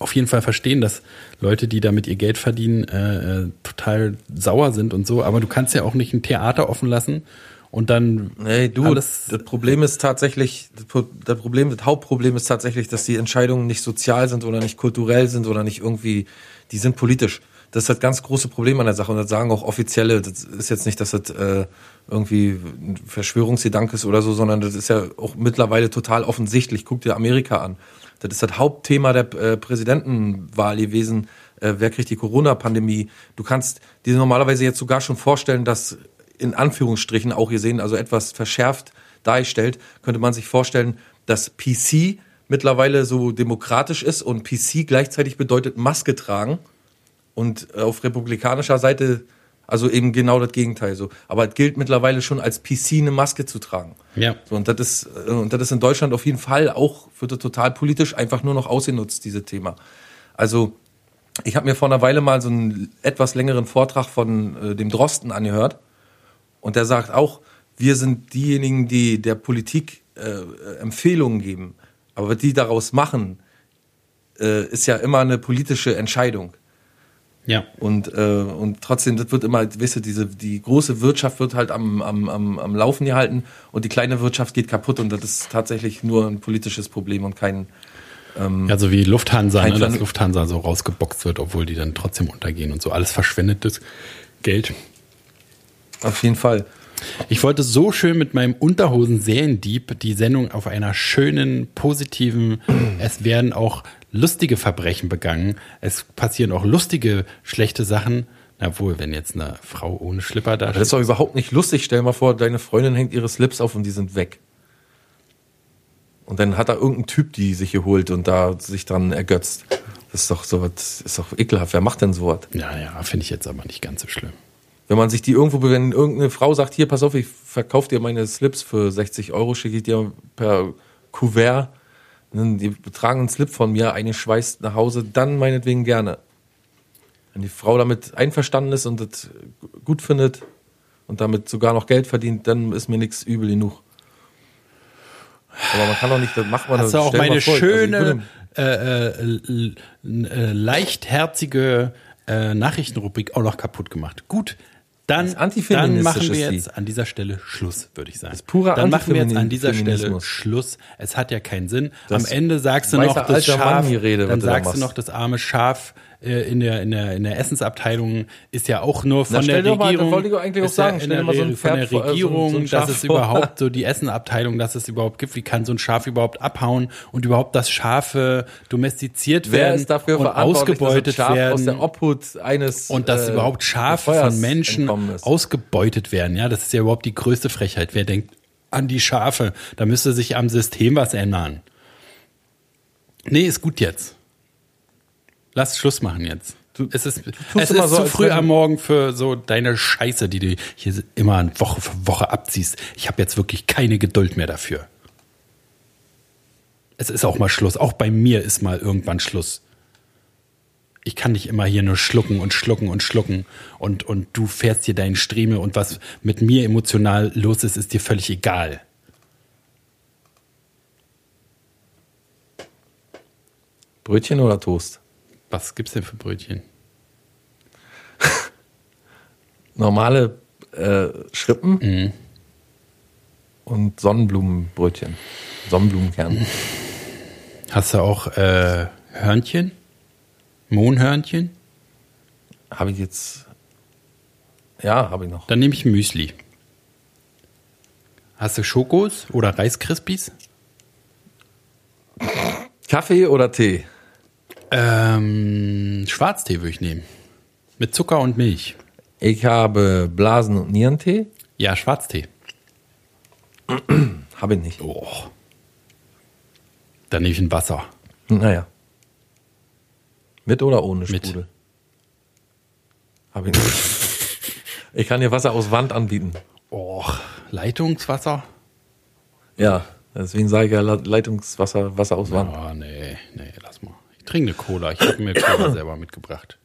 auf jeden Fall verstehen, dass Leute, die damit ihr Geld verdienen, äh, äh, total sauer sind und so. Aber du kannst ja auch nicht ein Theater offen lassen und dann Nee, du, das Problem ist tatsächlich, das Problem, das Hauptproblem ist tatsächlich, dass die Entscheidungen nicht sozial sind oder nicht kulturell sind oder nicht irgendwie, die sind politisch. Das ist das ganz große Problem an der Sache. Und das sagen auch Offizielle, das ist jetzt nicht, dass das äh, irgendwie ein Verschwörungsgedanke ist oder so, sondern das ist ja auch mittlerweile total offensichtlich. Guck dir Amerika an. Das ist das Hauptthema der äh, Präsidentenwahl gewesen. Äh, wer kriegt die Corona-Pandemie? Du kannst dir normalerweise jetzt sogar schon vorstellen, dass in Anführungsstrichen auch gesehen, also etwas verschärft dargestellt, könnte man sich vorstellen, dass PC mittlerweile so demokratisch ist und PC gleichzeitig bedeutet Maske tragen und äh, auf republikanischer Seite also eben genau das Gegenteil so. Aber es gilt mittlerweile schon als PC eine Maske zu tragen. Ja. So, und das ist äh, und das ist in Deutschland auf jeden Fall auch wird das total politisch einfach nur noch ausgenutzt diese Thema. Also ich habe mir vor einer Weile mal so einen etwas längeren Vortrag von äh, dem Drosten angehört und der sagt auch, wir sind diejenigen, die der Politik äh, Empfehlungen geben. Aber was die daraus machen, äh, ist ja immer eine politische Entscheidung. Ja. Und, äh, und trotzdem, das wird immer, weißt du, diese, die große Wirtschaft wird halt am, am, am, am Laufen gehalten und die kleine Wirtschaft geht kaputt und das ist tatsächlich nur ein politisches Problem und kein, Ja, so wie Lufthansa, ne, dass Lufthansa so rausgeboxt wird, obwohl die dann trotzdem untergehen und so. Alles verschwendetes Geld. auf jeden Fall. Ich wollte so schön mit meinem Unterhosen-Seriendieb die Sendung auf einer schönen, positiven, es werden auch lustige Verbrechen begangen. Es passieren auch lustige, schlechte Sachen. Na wohl, wenn jetzt eine Frau ohne Schlipper da Das ist doch überhaupt nicht lustig. Stell dir mal vor, deine Freundin hängt ihre Slips auf und die sind weg. Und dann hat da irgendein Typ die sich geholt und da sich dran ergötzt. Das ist doch so was, ist doch ekelhaft. Wer macht denn sowas? Ja, ja, finde ich jetzt aber nicht ganz so schlimm. Wenn man sich die irgendwo, wenn irgendeine Frau sagt, hier, pass auf, ich verkaufe dir meine Slips für 60 Euro, schicke ich dir per Kuvert, die betragen einen Slip von mir, eingeschweißt nach Hause, dann meinetwegen gerne. Wenn die Frau damit einverstanden ist und das gut findet und damit sogar noch Geld verdient, dann ist mir nichts übel genug. Aber man kann doch nicht, das macht man Hast du auch meine also schöne, würde- äh, äh, äh, leichtherzige äh, Nachrichtenrubrik auch noch kaputt gemacht. Gut, dann, Das dann machen wir jetzt an dieser Stelle Schluss, würde ich sagen. ist purer dann machen wir jetzt an dieser Stelle. Schluss. Es hat ja keinen Sinn. Das Am Ende sagst du noch das Schaf, was dann sagst du noch das arme Schaf äh, in der, in der, in der Essensabteilung ist ja auch nur von Na, der dir mal- das Regierung. wollte ich eigentlich auch sagen. Stell dir mal so ein Re- von der Pferd vor- äh, so ein- Regierung, so ein dass es vor. überhaupt so die Essenabteilung, dass es überhaupt gibt. Wie kann so ein Schaf überhaupt abhauen und überhaupt, dass Schafe domestiziert Wer werden und ausgebeutet werden aus der Obhut eines und dass äh, überhaupt Schafe von Menschen ausgebeutet werden. Ja, das ist ja überhaupt die größte Frechheit. Wer denkt an die Schafe? Da müsste sich am System was ändern. Nee, ist gut jetzt. Lass Schluss machen jetzt. es ist, es immer ist so, zu früh am Morgen für so deine Scheiße, die du hier immer Woche für Woche abziehst. Ich habe jetzt wirklich keine Geduld mehr dafür. Es ist auch mal Schluss. Auch bei mir ist mal irgendwann Schluss. Ich kann nicht immer hier nur schlucken und schlucken und schlucken und, und du fährst hier deinen Strieme und was mit mir emotional los ist, ist dir völlig egal. Brötchen oder Toast? Was gibt's denn für Brötchen? Normale äh, Schrippen Mhm. und Sonnenblumenbrötchen. Sonnenblumenkern. Hast du auch äh, Hörnchen? Mohnhörnchen? Habe ich jetzt. Ja, habe ich noch. Dann nehme ich Müsli. Hast du Schokos oder Reiskrispies? Kaffee oder Tee? Ähm, Schwarztee würde ich nehmen. Mit Zucker und Milch. Ich habe Blasen- und Nierentee. Ja, Schwarztee. Habe ich nicht. Oh. Dann nehme ich ein Wasser. Naja. Mit oder ohne Mit. Sprudel? Habe ich nicht. Ich kann dir Wasser aus Wand anbieten. Oh, Leitungswasser? Ja, deswegen sage ich ja Le- Leitungswasser, Wasser aus Wand. Oh, nee, nee, lass mal. Ich trinke eine Cola. Ich habe mir Cola selber mitgebracht.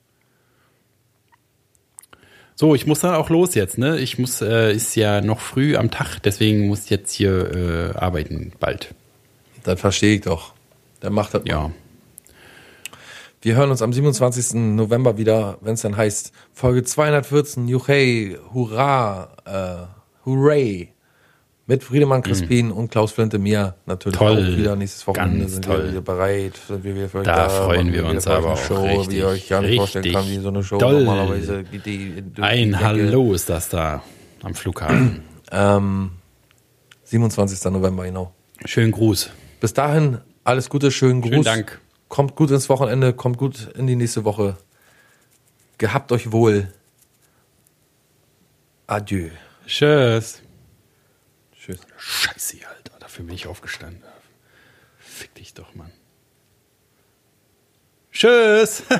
So, ich muss dann auch los jetzt, ne? Ich muss, äh, ist ja noch früh am Tag, deswegen muss ich jetzt hier äh, arbeiten bald. Das verstehe ich doch. Der macht das. Ja. Wir hören uns am 27. November wieder, wenn es dann heißt Folge 214, Juchei, Hurra, äh, Hooray. Mit Friedemann Crispin und Klaus Flinte mir natürlich Toll. auch wieder nächstes Wochenende Ganz sind toll. wir wieder bereit, sind wir wieder für euch Da freuen machen wir uns aber auch Show, wie richtig, ihr euch gar nicht vorstellen kann, wie so eine Show doll. normalerweise die durch die Ein Decke. Hallo ist das da am Flughafen. Ähm, 27. November, genau. Schönen Gruß. Bis dahin, alles Gute, schönen Gruß. Schönen Dank. Kommt gut ins Wochenende, kommt gut in die nächste Woche. Gehabt euch wohl. Adieu. Tschüss. Tschüss. Scheiße, Alter. Dafür bin ich aufgestanden. Fick dich doch, Mann. Tschüss.